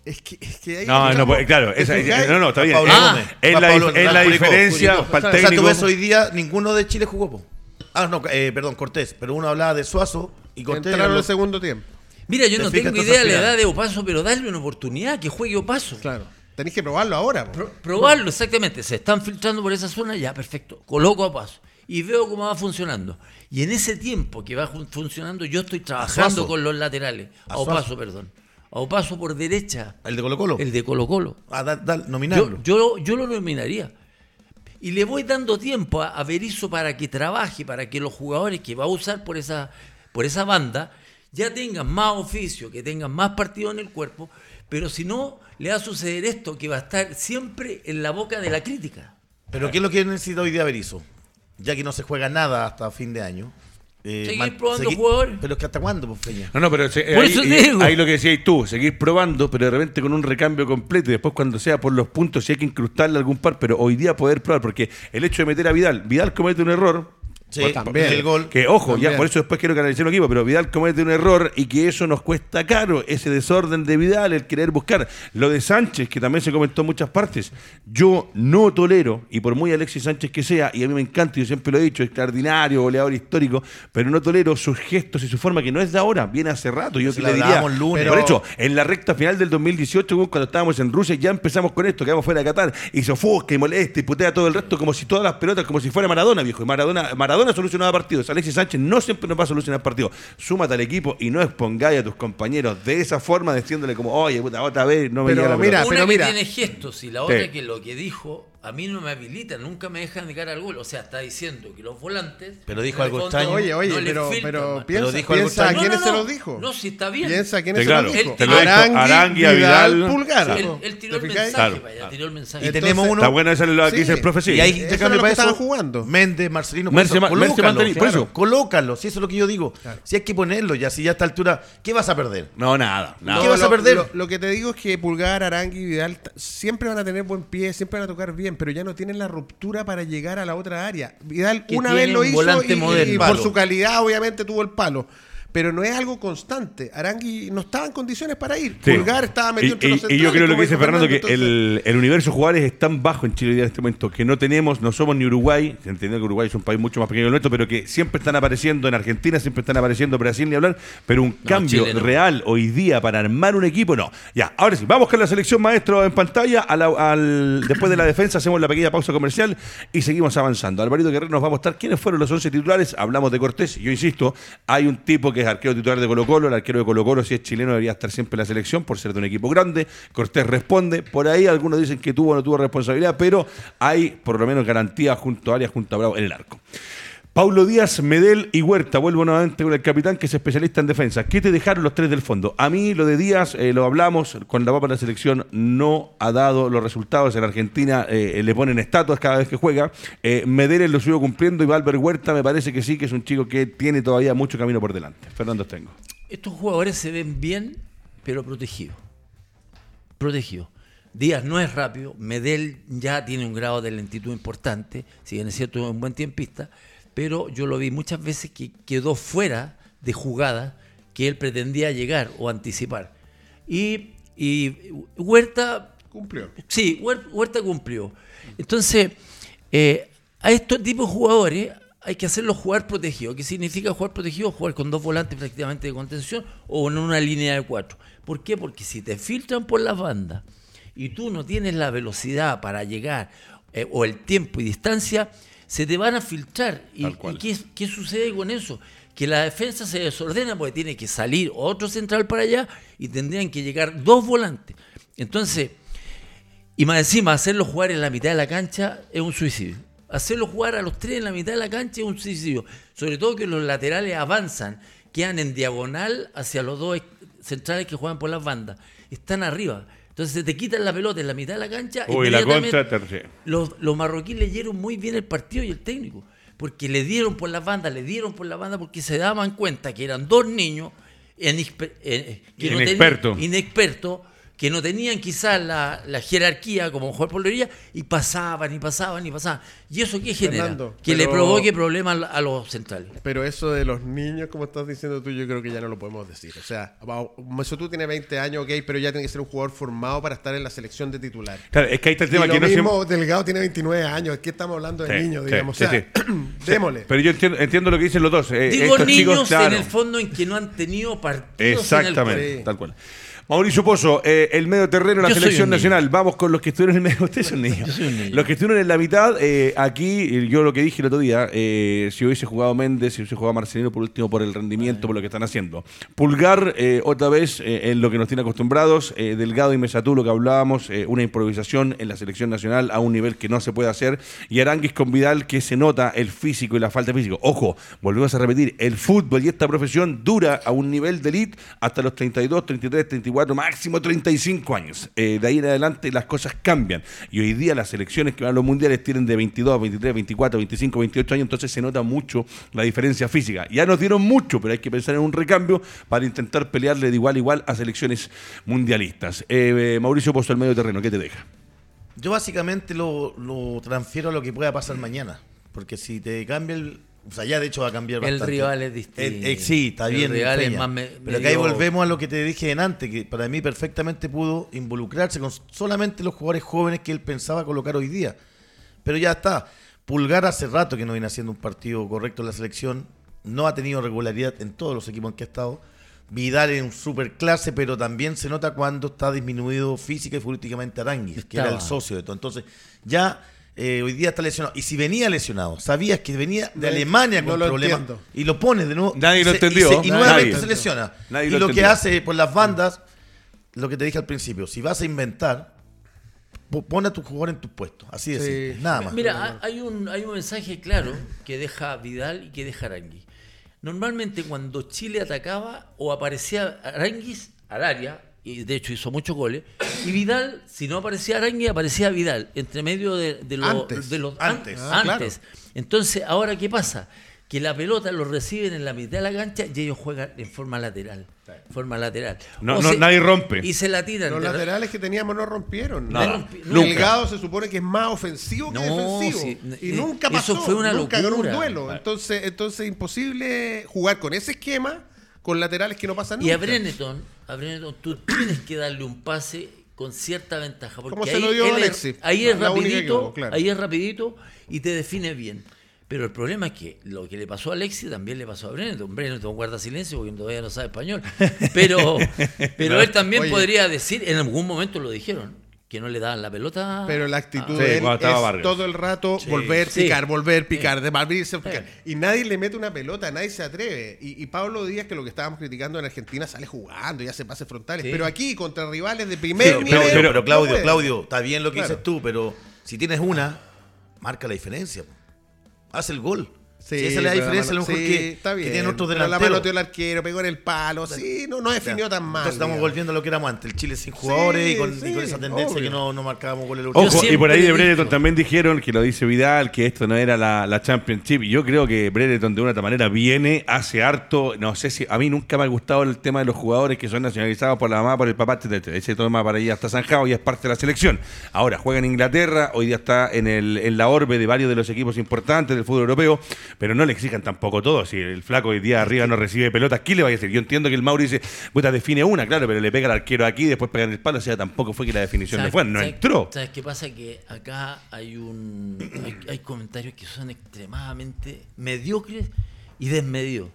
Es que, es que ahí
No, no, pues, claro,
¿te <laughs>
esa-
fijáis?
no, no, está bien.
Pablo
Es-
Gómez.
es,
Juan
la,
Pablo
dif- es la diferencia para el
O sea, tú
técnico.
ves hoy día, ninguno de Chile jugó. po. Ah, no, eh, perdón, Cortés. Pero uno hablaba de Suazo y Cortés.
Entraron en el segundo tiempo.
Mira, yo
Te
no
fijas,
tengo idea de la edad de Opaso, pero darle una oportunidad, que juegue Opaso.
Claro. Tenéis que probarlo ahora. po.
Pro- probarlo, exactamente. Se están filtrando por esa zona, ya, perfecto. Coloco a paso. Y veo cómo va funcionando. Y en ese tiempo que va jun- funcionando, yo estoy trabajando
Suazo.
con los laterales.
A
A
Suazo.
Opaso, perdón. A Opaso por derecha,
El de Colo Colo.
el de Colo Colo.
Ah, da, da,
Yo,
nominarlo.
yo, yo lo nominaría. Y le voy dando tiempo a, a Berizzo para que trabaje, para que los jugadores que va a usar por esa, por esa banda ya tengan más oficio, que tengan más partido en el cuerpo, pero si no, le va a suceder esto, que va a estar siempre en la boca de la crítica.
Pero ¿qué es lo que necesita hoy día Berizzo? Ya que no se juega nada hasta fin de año. Eh,
Seguir probando
seguir-
jugadores.
Pero es que hasta cuándo, pues, Peña.
No, no, pero se-
Por
ahí,
eso te digo.
ahí lo que decías tú, seguir probando, pero de repente con un recambio completo y después cuando sea por los puntos, si hay que incrustarle algún par, pero hoy día poder probar, porque el hecho de meter a Vidal, Vidal comete un error,
Sí,
Por-
también.
el gol.
Que ojo, ya
También.
por eso después quiero que analicemos equipo, pero Vidal comete un error y que eso nos cuesta caro, ese desorden de Vidal, el querer buscar. Lo de Sánchez, que también se comentó en muchas partes, yo no tolero, y por muy Alexis Sánchez que sea, y a mí me encanta, yo siempre lo he dicho, extraordinario, goleador histórico, pero no tolero sus gestos y su forma, que no es de ahora, viene hace rato. Yo
Se la
le diría,
lunes.
por
Pero-
hecho, en la recta final del 2018, cuando estábamos en Rusia, ya empezamos con esto, quedamos fuera de Qatar, y se ofusca y molesta y putea todo el resto como si todas las pelotas, como si fuera Maradona, viejo. Y Maradona, Maradona solucionaba partidos. Alexis Sánchez no siempre nos va a solucionar partidos. Súmate al equipo y no expongáis a tus compañeros de esa forma, diciéndole como, oye, puta, otra vez no me
Pero
llega la
mira,
pelota".
Una
pero
que
mira.
tiene gestos y la otra
Sí.
que lo que dijo a mí no me habilita, nunca me dejan de cara al gol. O sea, está diciendo que los volantes.
Pero dijo algo extraño.
Oye, oye,
no
pero,
filtran,
pero piensa,
dijo algo
piensa a
extraño.
quiénes
No,
se
no,
lo
no.
dijo.
No, si está bien.
Piensa a quiénes
Sí,
se
claro.
lo dijo.
Te lo dijo
Arangui,
Arangui,
Vidal,
Vidal.
Pulgar.
Él, él tiró
¿Te
el
fijáis?
mensaje,
Claro.
tiró el mensaje.
Y
Entonces-
tenemos uno.
Está buena esa lo que
Sí.
dice el profe, sí.
Y intercambio
era lo
para
que
eso.
jugando.
Méndez, Marcelino, por
Merce
eso, colócalo,
Mandarín, por
claro,
eso.
colócalo, si eso es lo que yo digo. Si hay que ponerlo ya, si ya a esta altura, ¿qué vas a perder?
No, nada.
¿Qué vas a
lo-
perder?
Lo, que te digo es que Pulgar, Arangui y Vidal siempre van a tener buen pie, siempre van a tocar bien, pero ya no tienen la ruptura para llegar a la otra área. Vidal
Que
una vez lo hizo y, por su calidad obviamente tuvo el palo. Pero no es algo constante. Arangui no estaba en condiciones para ir.
Sí.
Pulgar estaba metido
y,
entre los
y- y yo
centrales,
creo lo que dice Fernando, que
entonces-
el, el universo de jugadores es tan bajo en Chile hoy día en este momento que no tenemos, no somos ni Uruguay, entiendo que Uruguay es un país mucho más pequeño que el nuestro, pero que siempre están apareciendo, en Argentina siempre están apareciendo, Brasil ni hablar, pero un cambio
Chile no.
real hoy día para armar un equipo, no. Ya, ahora sí, vamos con la selección maestro en pantalla, a la- al- después de la defensa hacemos la pequeña pausa comercial y seguimos avanzando. Alvarito Guerrero nos va a mostrar quiénes fueron los 11 titulares, hablamos de Cortés, yo insisto, hay un tipo que arquero titular de Colo Colo, el arquero de Colo Colo si es chileno debería estar siempre en la selección por ser de un equipo grande, Cortés responde, por ahí algunos dicen que tuvo o no tuvo responsabilidad, pero hay por lo menos garantía junto a Arias, junto a Bravo en el arco. Paulo Díaz, Medel y Huerta. Vuelvo nuevamente con el capitán que es especialista en defensa. ¿Qué te dejaron los tres del fondo? A mí lo de Díaz, eh, lo hablamos, cuando va para la selección no ha dado los resultados. En Argentina eh, le ponen estatuas cada vez que juega. Eh, Medel lo sigo cumpliendo y Valver Huerta me parece que sí, que es un chico que tiene todavía mucho camino por delante. Fernando Tengo.
Estos jugadores se ven bien, pero protegidos. Protegidos. Díaz no es rápido, Medel ya tiene un grado de lentitud importante, si bien es cierto es un buen tiempista, pero yo lo vi muchas veces que quedó fuera de jugada que él pretendía llegar o anticipar. Y, y Huerta
Cumplió.
Sí, Huer- Huerta cumplió. Entonces, eh, a estos tipos de jugadores hay que hacerlos jugar protegidos. ¿Qué significa jugar protegido? Jugar con dos volantes prácticamente de contención o en una línea de cuatro. ¿Por qué? Porque si te filtran por las bandas y tú no tienes la velocidad para llegar eh, o el tiempo y distancia, se te van a filtrar. ¿Y, y qué, qué sucede con eso? Que la defensa se desordena porque tiene que salir otro central para allá y tendrían que llegar dos volantes. Entonces, y más encima, hacerlo jugar en la mitad de la cancha es un suicidio. Hacerlo jugar a los tres en la mitad de la cancha es un suicidio. Sobre todo que los laterales avanzan, quedan en diagonal hacia los dos centrales que juegan por las bandas. Están arriba. Entonces se te quitan la pelota en la mitad de la cancha.
Uy, la contra,
los, los marroquíes leyeron muy bien el partido y el técnico, porque le dieron por las bandas, le dieron por la banda porque se daban cuenta que eran dos niños inexper- eh, que no tenían-
Inexpertos.
Que no tenían quizás la, la jerarquía como jugador por lotería y pasaban y pasaban y pasaban. ¿Y eso qué genera?
Fernando,
que le provoque problemas a los centrales.
Pero eso de los niños, como estás diciendo tú, yo creo que ya no lo podemos decir. O sea, tú tiene 20 años, ok, pero ya tiene que ser un jugador formado para estar en la selección de titular.
Claro, es que ahí está el
Y
tema
lo
que no
mismo,
siempre-
Delgado tiene 29 años. Aquí estamos hablando de
Sí,
niños,
sí,
digamos.
sí,
o sea,
sí. <clears throat>
démosle.
Pero yo entiendo, entiendo lo que dicen los dos. eh,
Digo
estos
niños
chicos, claro.
en el fondo en que no han tenido partidos en el
Exactamente,
Sí.
tal cual. Mauricio Pozo, eh, el medio terreno la
Yo soy
selección
un niño.
nacional. Vamos con los que estuvieron en el medio. <laughs> Ustedes son niños.
Yo soy un niño.
Los que estuvieron en la mitad, eh, aquí, eh, yo lo que dije el otro día, eh, si hubiese jugado Méndez, si hubiese jugado Marcelino, por último, por el rendimiento, por lo que están haciendo. Pulgar, eh, otra vez, eh, en lo que nos tiene acostumbrados. eh, Delgado y Mesatú, lo que hablábamos, eh, una improvisación en la selección nacional a un nivel que no se puede hacer. Y Aranguis con Vidal, que se nota el físico y la falta de físico. Ojo, volvemos a repetir, el fútbol y esta profesión dura a un nivel de elite hasta los 32, 33, 34, máximo 35 años. Eh, de ahí en adelante las cosas cambian. Y hoy día las selecciones que van a los mundiales tienen de 22, 23, 24, 25, 28 años, entonces se nota mucho la diferencia física. Ya nos dieron mucho, pero hay que pensar en un recambio para intentar pelearle de igual a igual a selecciones mundialistas. Eh, eh, Mauricio Pozo, el medio terreno, ¿qué te deja?
Yo básicamente lo, lo transfiero a lo que pueda pasar mañana. Porque si te cambia el, O sea, ya de hecho va a cambiar
El
bastante.
rival es distinto.
El- eh, sí, está
El
bien.
rival es más me-
Pero que ahí volvemos a lo que te dije en antes, que para mí perfectamente pudo involucrarse con solamente los jugadores jóvenes que él pensaba colocar hoy día. Pero ya está. Pulgar hace rato que no viene haciendo un partido correcto en la selección. No ha tenido regularidad en todos los equipos en que ha estado. Vidal en un super clase, pero también se nota cuando está disminuido física y políticamente Aranguis, que era el socio de todo. Entonces, ya eh, hoy día está lesionado. Y si venía lesionado, sabías que venía de
No,
Alemania
no
con
lo
problemas
entiendo.
y lo pones de nuevo.
Nadie lo entendió.
Y, se- y
Nadie.
nuevamente
Nadie.
se lesiona.
Nadie
y
lo
lo, que hace por las bandas, lo que te dije al principio, si vas a inventar, po- pon a tu jugador en tu puesto. Así de
Sí.
simple, Nada más.
Mira, ha- hay un, hay un mensaje claro que deja Vidal y que deja Aranguis. Normalmente cuando Chile atacaba o aparecía Aranguis al área, y de hecho hizo muchos goles, y Vidal, si no aparecía Aranguis, aparecía Vidal, entre medio de, de los
Antes.
de los
Antes.
an-
Ah, claro.
antes. Entonces, ahora qué pasa? Que la pelota lo reciben en la mitad de la cancha y ellos juegan en forma lateral. Forma lateral.
No- no- nadie rompe.
Y se la tiran.
Los laterales que teníamos no rompieron.
Nada.
No rompi-
Nunca.
Delgado se supone que es más ofensivo que defensivo.
sí,
y
eh,
nunca
eso
pasó.
fue una
nunca ganó un
locura.
duelo. Entonces, entonces imposible jugar con ese esquema con laterales que no pasan
Y a
nunca.
Breneton, a Breneton tú <clears throat> tienes que darle un pase con cierta ventaja. Porque
Como se
ahí,
lo dio Alexis.
ahí es rapidito,
hubo, claro.
ahí es rapidito y te define bien. Pero el problema es que lo que le pasó a Alexis también le pasó a Breneton. Breneton guarda silencio porque todavía no sabe español. Pero, <laughs> pero él también
Oye.
podría decir, en algún momento lo dijeron, que no le daban la pelota.
Pero la actitud
Sí,
de él
cuando estaba
es
Vargas.
todo el rato volver,
Sí.
picar, volver, picar, de abrirse, picar. Y nadie le mete una pelota, nadie se atreve. Y, y Pablo Díaz, que lo que estábamos criticando en Argentina, sale jugando y hace pases frontales.
Sí.
Pero aquí, contra rivales de primer
pero,
nivel.
pero- pero Claudio. Claudio, está bien lo que
Claro.
dices tú, pero si tienes una, marca la diferencia. Haz el gol.
Sí,
si esa es la diferencia, a lo mejor
sí,
que,
está
que
bien.
tienen otros
pero la
delanteros.
manoteó el arquero, pegó en el palo. Sí, no, no definió tan mal.
Entonces estamos volviendo a lo que éramos antes, el Chile sin jugadores y, con, y
sí,
con esa tendencia
obvio.
que no, no marcábamos goles.
Ojo, y por ahí de
he
Brereton también dijeron que lo dice Vidal, que esto no era la, la Championship. Y yo creo que Brereton de una otra manera viene, hace harto. No sé si a mí nunca me ha gustado el tema de los jugadores que son nacionalizados por la mamá, por el papá, etc. Ese toma para allá está zanjado y es parte de la selección. Ahora juega en Inglaterra, hoy día está en, el, en la orbe de varios de los equipos importantes del fútbol europeo, pero no le exijan tampoco todo. Si el flaco hoy día arriba no recibe pelotas, ¿qué le va a decir? Yo entiendo que el Mauri dice, puta, define una, claro, pero le pega al arquero aquí, después pega en el palo, o sea, tampoco fue que la definición le
¿Sabes-
fue, no
sabes-
entró.
¿Sabes qué pasa? Que acá hay un hay, hay comentarios que son extremadamente mediocres y desmedidos.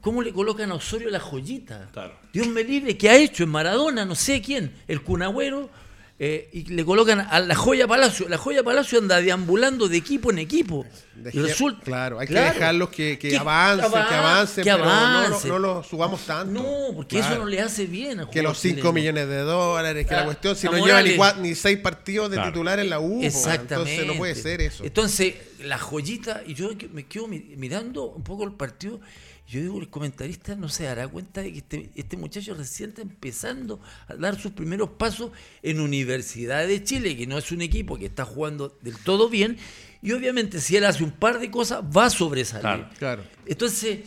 ¿Cómo le colocan a Osorio la joyita?
Claro.
Dios me libre, ¿qué ha hecho en Maradona? No sé quién, el Cunagüero, eh, y le colocan a la joya Palacio. La joya Palacio anda deambulando de equipo en equipo. Resulta,
claro, hay
Claro.
que dejarlos que, que
Que
avancen, que
avan-
avancen,
que
pero no, no, no los subamos tanto.
No, porque
Claro.
eso no le hace bien a
Que los 5 millones de dólares, que
Ah,
la cuestión, si no lleva ni, ni seis partidos de
Claro.
titular en la U,
Exactamente.
entonces no puede ser eso.
Entonces, la joyita, y yo me quedo mi- mirando un poco el partido, yo digo, el comentarista no se dará cuenta de que este, este muchacho recién está empezando a dar sus primeros pasos en Universidad de Chile, que no es un equipo que está jugando del todo bien, y obviamente si él hace un par de cosas, va a sobresalir.
Claro.
Claro.
Entonces,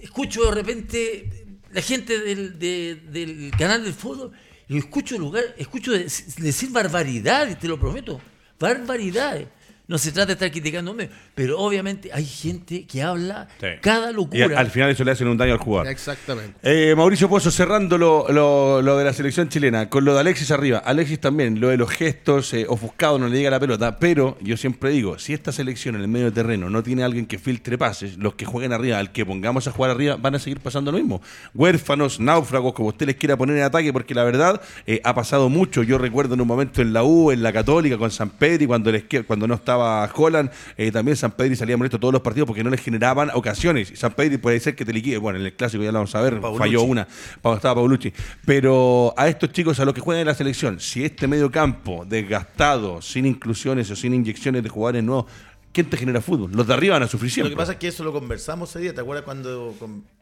escucho de repente la gente del, de- del canal del fútbol, y escucho lugar, escucho de- decir barbaridades, te lo prometo, barbaridades. No se trata de estar criticándome, pero obviamente hay gente que habla
Sí.
cada
Y
locura.
al final eso le hacen un daño al jugador.
Exactamente.
Eh, Mauricio Pozo, cerrando lo, lo- lo de la selección chilena, con lo de Alexis arriba. Alexis también, lo de los gestos, eh, ofuscado, no le llega la pelota. Pero yo siempre digo, si esta selección en el medio terreno no tiene alguien que filtre pases, los que jueguen arriba, al que pongamos a jugar arriba, van a seguir pasando lo mismo. Huérfanos, náufragos, como usted les quiera poner en ataque, porque la verdad eh, ha pasado mucho. Yo recuerdo en un momento en la U, en la Católica, con San Pedro, cuando, les, cuando no estaba Holland, eh, también San Pedro salía molesto todos los partidos porque no les generaban ocasiones. San Pedro puede ser que te liquide. Bueno, en el clásico ya lo vamos a ver,
Paulucci.
falló una estaba Paulucci. Pero a estos chicos, a los que juegan en la selección, si este medio campo desgastado, sin inclusiones o sin inyecciones de jugadores nuevos, ¿quién te genera fútbol? Los de arriba van a sufrir
Lo
siempre.
que pasa es que eso lo conversamos ese día. ¿Te acuerdas cuando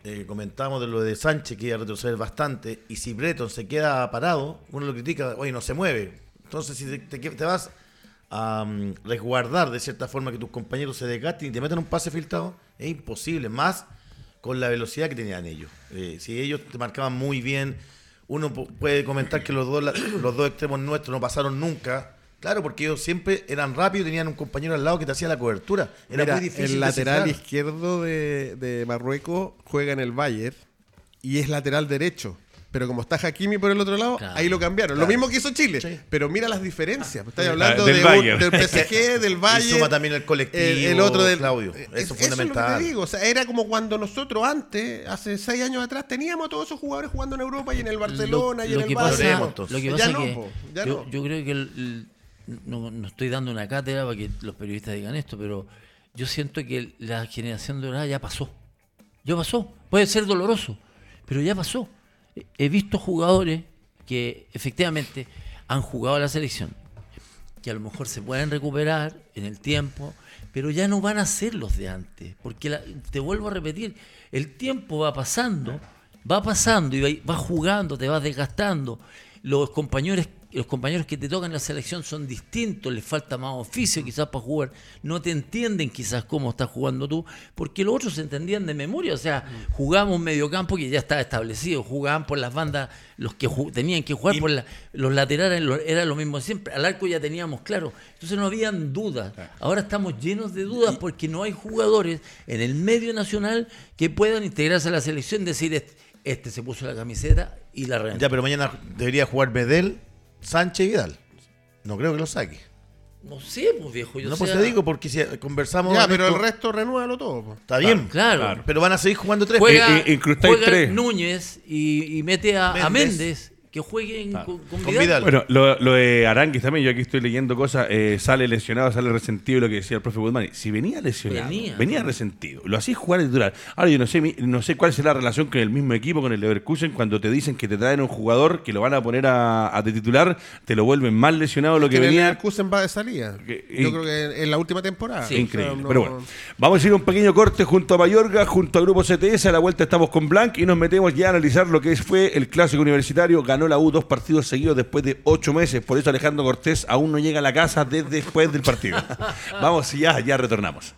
eh, comentamos de lo de Sánchez que iba a retroceder bastante? Y si Breton se queda parado, uno lo critica, oye, no se mueve. Entonces, si te, te- te vas a resguardar de cierta forma que tus compañeros se desgasten y te metan un pase filtrado, es imposible. Más con la velocidad que tenían ellos. Eh, si ellos te marcaban muy bien, uno pu- puede comentar que los dos, la- <coughs> los dos extremos nuestros no pasaron nunca Claro, porque ellos siempre eran rápidos y tenían un compañero al lado que te hacía la cobertura. Era
Mira,
muy difícil.
el lateral
descifrar.
izquierdo de, de Marruecos juega en el Bayern y es lateral derecho. Pero como está Hakimi por el otro lado,
Claro.
ahí lo cambiaron. Lo mismo que hizo Chile.
Sí.
Pero mira las diferencias. Estás
Ah,
hablando
del
de un- del PSG, del Bayern.
suma también el colectivo,
El, el otro del.
Claudio.
Eh,
Eso es
es lo
fundamental.
que te digo. O sea, era como cuando nosotros antes, hace seis años atrás, teníamos a todos esos jugadores jugando en Europa y en el Barcelona y en el
entonces.
lo que
Ya
pasa
no,
que
po, ya
yo,
no.
yo creo que el- el- no, no estoy dando una cátedra para que los periodistas digan esto, pero yo siento que la generación dorada ya pasó. Ya pasó. Puede ser doloroso, pero ya pasó. He- visto jugadores que efectivamente han jugado a la selección, que a lo mejor se pueden recuperar en el tiempo, pero ya no van a ser los de antes. Porque la- te vuelvo a repetir, el tiempo va pasando, va pasando y va, va jugando, te vas desgastando. Los compañeros, los compañeros que te tocan en la selección son distintos, les falta más oficio quizás para jugar, no te entienden quizás cómo estás jugando tú, porque los otros se entendían de memoria, o sea, jugábamos un mediocampo que ya estaba establecido, jugaban por las bandas, los que tenían que jugar por la- los laterales era lo mismo siempre, al arco ya teníamos claro, entonces no habían dudas, ahora estamos llenos de dudas porque no hay jugadores en el medio nacional que puedan integrarse a la selección, decir, este, este se puso la camiseta y la reventó.
Ya, pero mañana debería jugar Bedel, Sánchez y Vidal. No creo que lo saque.
No sé, pues viejo, yo
no, pues
sea-
te digo, porque si conversamos.
Ya, pero
esto,
el resto renúvalo todo. po.
Está bien.
Claro.
Claro.
Pero van a seguir jugando tres.
Juega,
eh, incrustáis
juega
tres.
Núñez y, y mete a a
Méndez.
Que jueguen con, con
Con
Vidal.
Vidal.
Bueno, lo, lo de Aranguis también, yo aquí estoy leyendo cosas, eh, sale lesionado, sale resentido, lo que decía el profe Guzmán. Si venía lesionado, venía,
Venía.
resentido, lo hacís jugar durar. Ahora yo no sé, no sé cuál será la relación con el mismo equipo, con el Leverkusen, cuando te dicen que te traen un jugador que lo van a poner a, a de titular, te lo vuelven más lesionado de lo que
Que el
venía.
Leverkusen va de salida.
Que-
Yo creo que en la última temporada.
Sí.
Increíble.
O sea, no-
Pero bueno, vamos a ir a un pequeño corte junto a Mayorga, junto a Grupo CTS. A la vuelta estamos con Blanc y nos metemos ya a analizar lo que fue el clásico universitario. Ganó la U dos partidos seguidos después de ocho meses. Por eso Alejandro Cortés aún no llega a la casa desde después del partido. <laughs> vamos, ya, ya retornamos.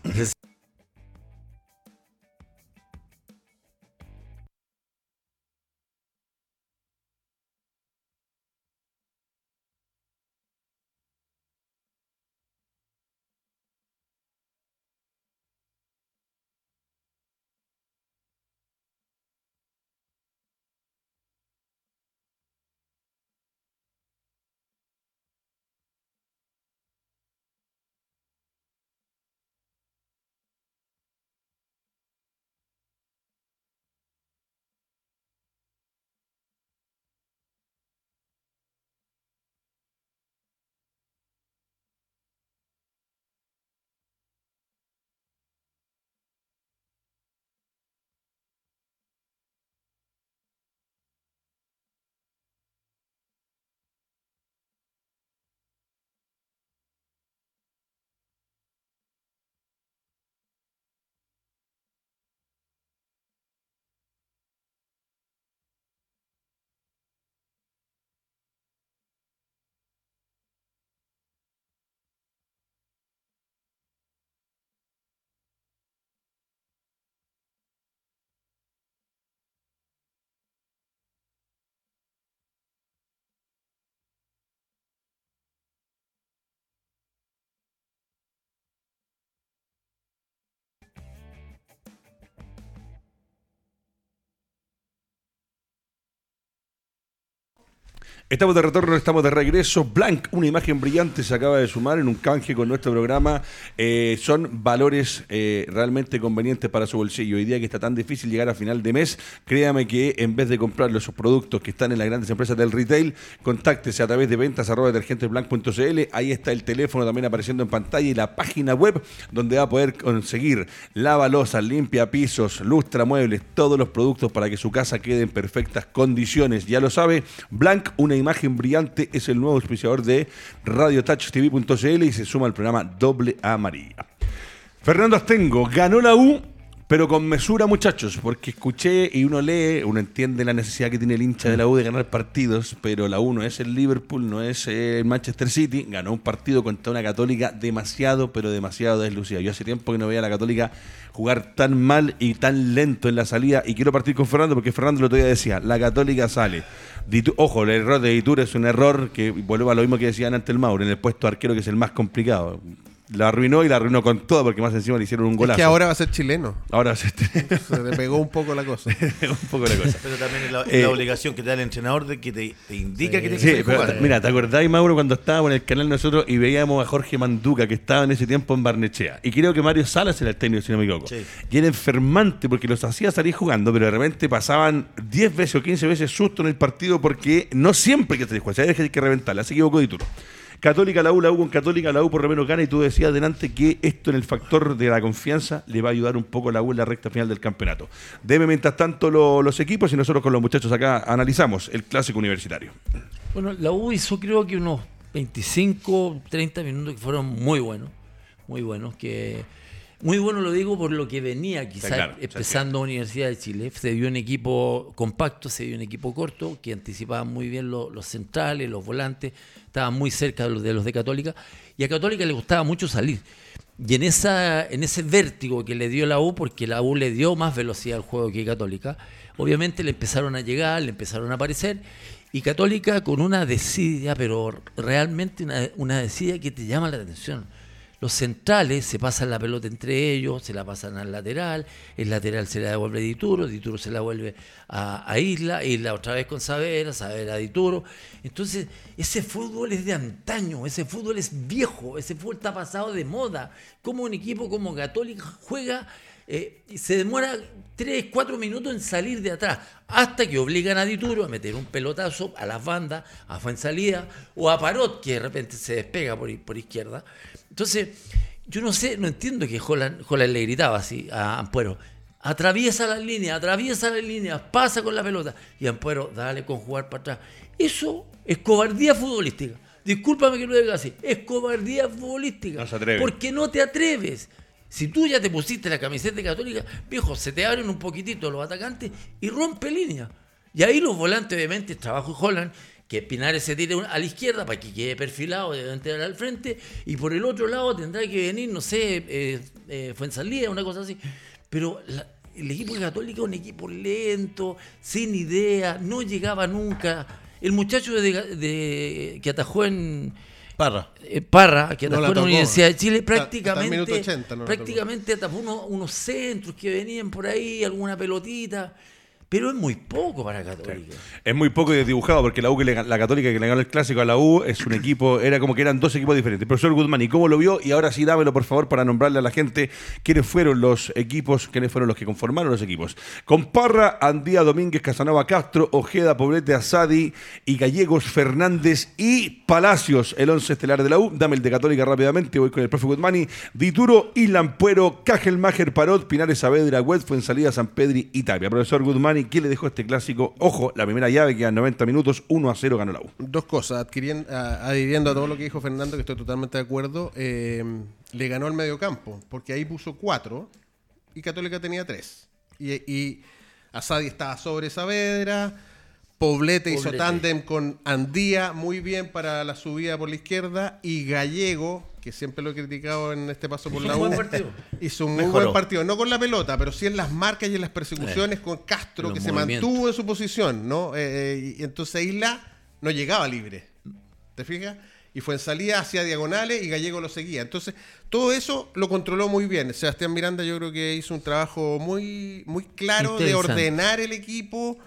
Estamos de retorno, estamos de regreso. Blanc, una imagen brillante, se acaba de sumar en un canje con nuestro programa. Eh, son valores eh, realmente convenientes para su bolsillo. Hoy día que está tan difícil llegar a final de mes, créame que en vez de comprar los productos que están en las grandes empresas del retail, contáctese a través de ventas. Ahí está el teléfono también apareciendo en pantalla y la página web donde va a poder conseguir lavalosas, limpia pisos, lustra muebles, todos los productos para que su casa quede en perfectas condiciones. Ya lo sabe, Blanc, una imagen brillante, es el nuevo auspiciador de radiotouchtv.cl y se suma al programa Doble Amarilla. Fernando Astengo ganó la U Pero con mesura, muchachos, porque escuché y uno lee, uno entiende la necesidad que tiene el hincha de la U de ganar partidos, pero la U no es el Liverpool, no es el Manchester City. Ganó un partido contra una católica demasiado, pero demasiado deslucida. Yo hace tiempo que no veía a la católica jugar tan mal y tan lento en la salida. Y quiero partir con Fernando, porque Fernando el otro día decía, la católica sale. Ojo, el error de Itur es un error que vuelve a lo mismo que decían antes el Mauro, en el puesto arquero que es el más complicado. La arruinó y la arruinó con todo, porque más encima le hicieron un
Es
golazo.
que ahora va a ser chileno.
Ahora se <laughs>
Se le pegó un poco la cosa. <laughs>
un poco la cosa.
Pero también es la,
Eh,
la obligación que te da el entrenador de que te, te indica que tienes
Sí,
que
pero,
jugar.
mira, ¿te acordáis, Mauro, cuando estábamos en el canal nosotros y veíamos a Jorge Manduca, que estaba en ese tiempo en Barnechea? Y creo que Mario Salas era el técnico, si no me equivoco.
Sí.
Y era enfermante porque los hacía salir jugando, pero de repente pasaban 10 veces o 15 veces susto en el partido porque no siempre que salir jugando, hay que reventarla. Se equivocó Dituro. Católica la U, la U con Católica, la U por lo menos gana y tú decías adelante que esto en el factor de la confianza le va a ayudar un poco a la U en la recta final del campeonato. Deme mientras tanto lo- los equipos y nosotros con los muchachos acá analizamos el clásico universitario.
Bueno, la U hizo creo que unos 25, 30 minutos que fueron muy buenos, muy buenos, que muy bueno lo digo por lo que venía quizás
claro,
empezando Universidad de Chile. Se dio un equipo compacto, se dio un equipo corto, que anticipaba muy bien lo- los centrales, los volantes, estaban muy cerca de los, de los de Católica, y a Católica le gustaba mucho salir. Y en, esa, en ese vértigo que le dio la U, porque la U le dio más velocidad al juego que Católica, obviamente le empezaron a llegar, le empezaron a aparecer, y Católica con una desidia, pero realmente una, una que te llama la atención. Los centrales se pasan la pelota entre ellos, se la pasan al lateral, el lateral se la devuelve a Dituro, Dituro se la vuelve a, a Isla, Isla otra vez con Savera, Savera a Dituro. Entonces, ese fútbol es de antaño, ese fútbol es viejo, ese fútbol está pasado de moda. Como un equipo como Católica juega eh, se demora 3, 4 minutos en salir de atrás, hasta que obligan a Dituro a meter un pelotazo a las bandas, a Fuensalida o a Parot, que de repente se despega por, por izquierda. Entonces, yo no sé, no entiendo que Holland, Holland le gritaba así a Ampuero. Atraviesa las líneas, atraviesa las líneas, pasa con la pelota. Y Ampuero, dale con jugar para atrás. Eso es cobardía futbolística. Discúlpame que lo diga así. Es cobardía futbolística.
No se atreve.
Porque no te atreves. Si tú ya te pusiste la camiseta católica, viejo, se te abren un poquitito los atacantes y rompe línea. Y ahí los volantes, obviamente, trabajo Holland, que Pinares se tire a la izquierda para que quede perfilado de entrar al frente, y por el otro lado tendrá que venir, no sé, eh, eh, Fuensalida, una cosa así. Pero la- el equipo de Católica es un equipo lento, sin idea, no llegaba nunca. El muchacho de, de- que atajó en,
Parra.
eh, Parra, que
No
atajó
la
en la. Universidad de Chile, prácticamente,
minuto 80 no la
prácticamente atajó unos, unos centros que venían por ahí, alguna pelotita, pero es muy poco para Católica.
Es muy poco dibujado porque la U que la Católica que le ganó el clásico a la U es un equipo, era como que eran dos equipos diferentes. Profesor Guzmán, ¿y cómo lo vio? Y ahora sí dámelo por favor para nombrarle a la gente quiénes fueron los equipos, quiénes fueron los que conformaron los equipos. Con Parra, Andía Domínguez, Casanova Castro, Ojeda, Poblete, Asadi y Gallegos Fernández y Palacios, el once estelar de la U. Dame el de Católica rápidamente, voy con el profe Guzmani, Dituro, Ilampuero, Cajelmacher, Parot, Pinares Saavedra, Wed, Fuensalida, San Pedri y Tapia. Profesor Guzmani, ¿quién le dejó este clásico? Ojo, la primera llave quedan 90 minutos, 1 a 0 ganó la U.
Dos cosas, adquiriendo, a- adhiriendo a todo lo que dijo Fernando, que estoy totalmente de acuerdo, eh, le ganó al mediocampo, porque ahí puso cuatro y Católica tenía tres. Y, y Asadi estaba sobre Saavedra, Poblete, hizo
Poblete.
tándem con Andía muy bien para la subida por la izquierda y Gallego, que siempre lo he criticado en este paso por
Hizo
la
un
U,
buen partido. <laughs>
hizo un muy
Mejoró.
buen partido, no con la pelota, pero sí en las marcas y en las persecuciones con Castro, que se mantuvo en su posición, ¿no? Eh, y entonces Isla no llegaba libre. ¿Te fijas? Y fue en salida hacia diagonales y Gallego lo seguía. Entonces, todo eso lo controló muy bien. Sebastián Miranda yo creo que hizo un trabajo muy, muy claro de ordenar el equipo.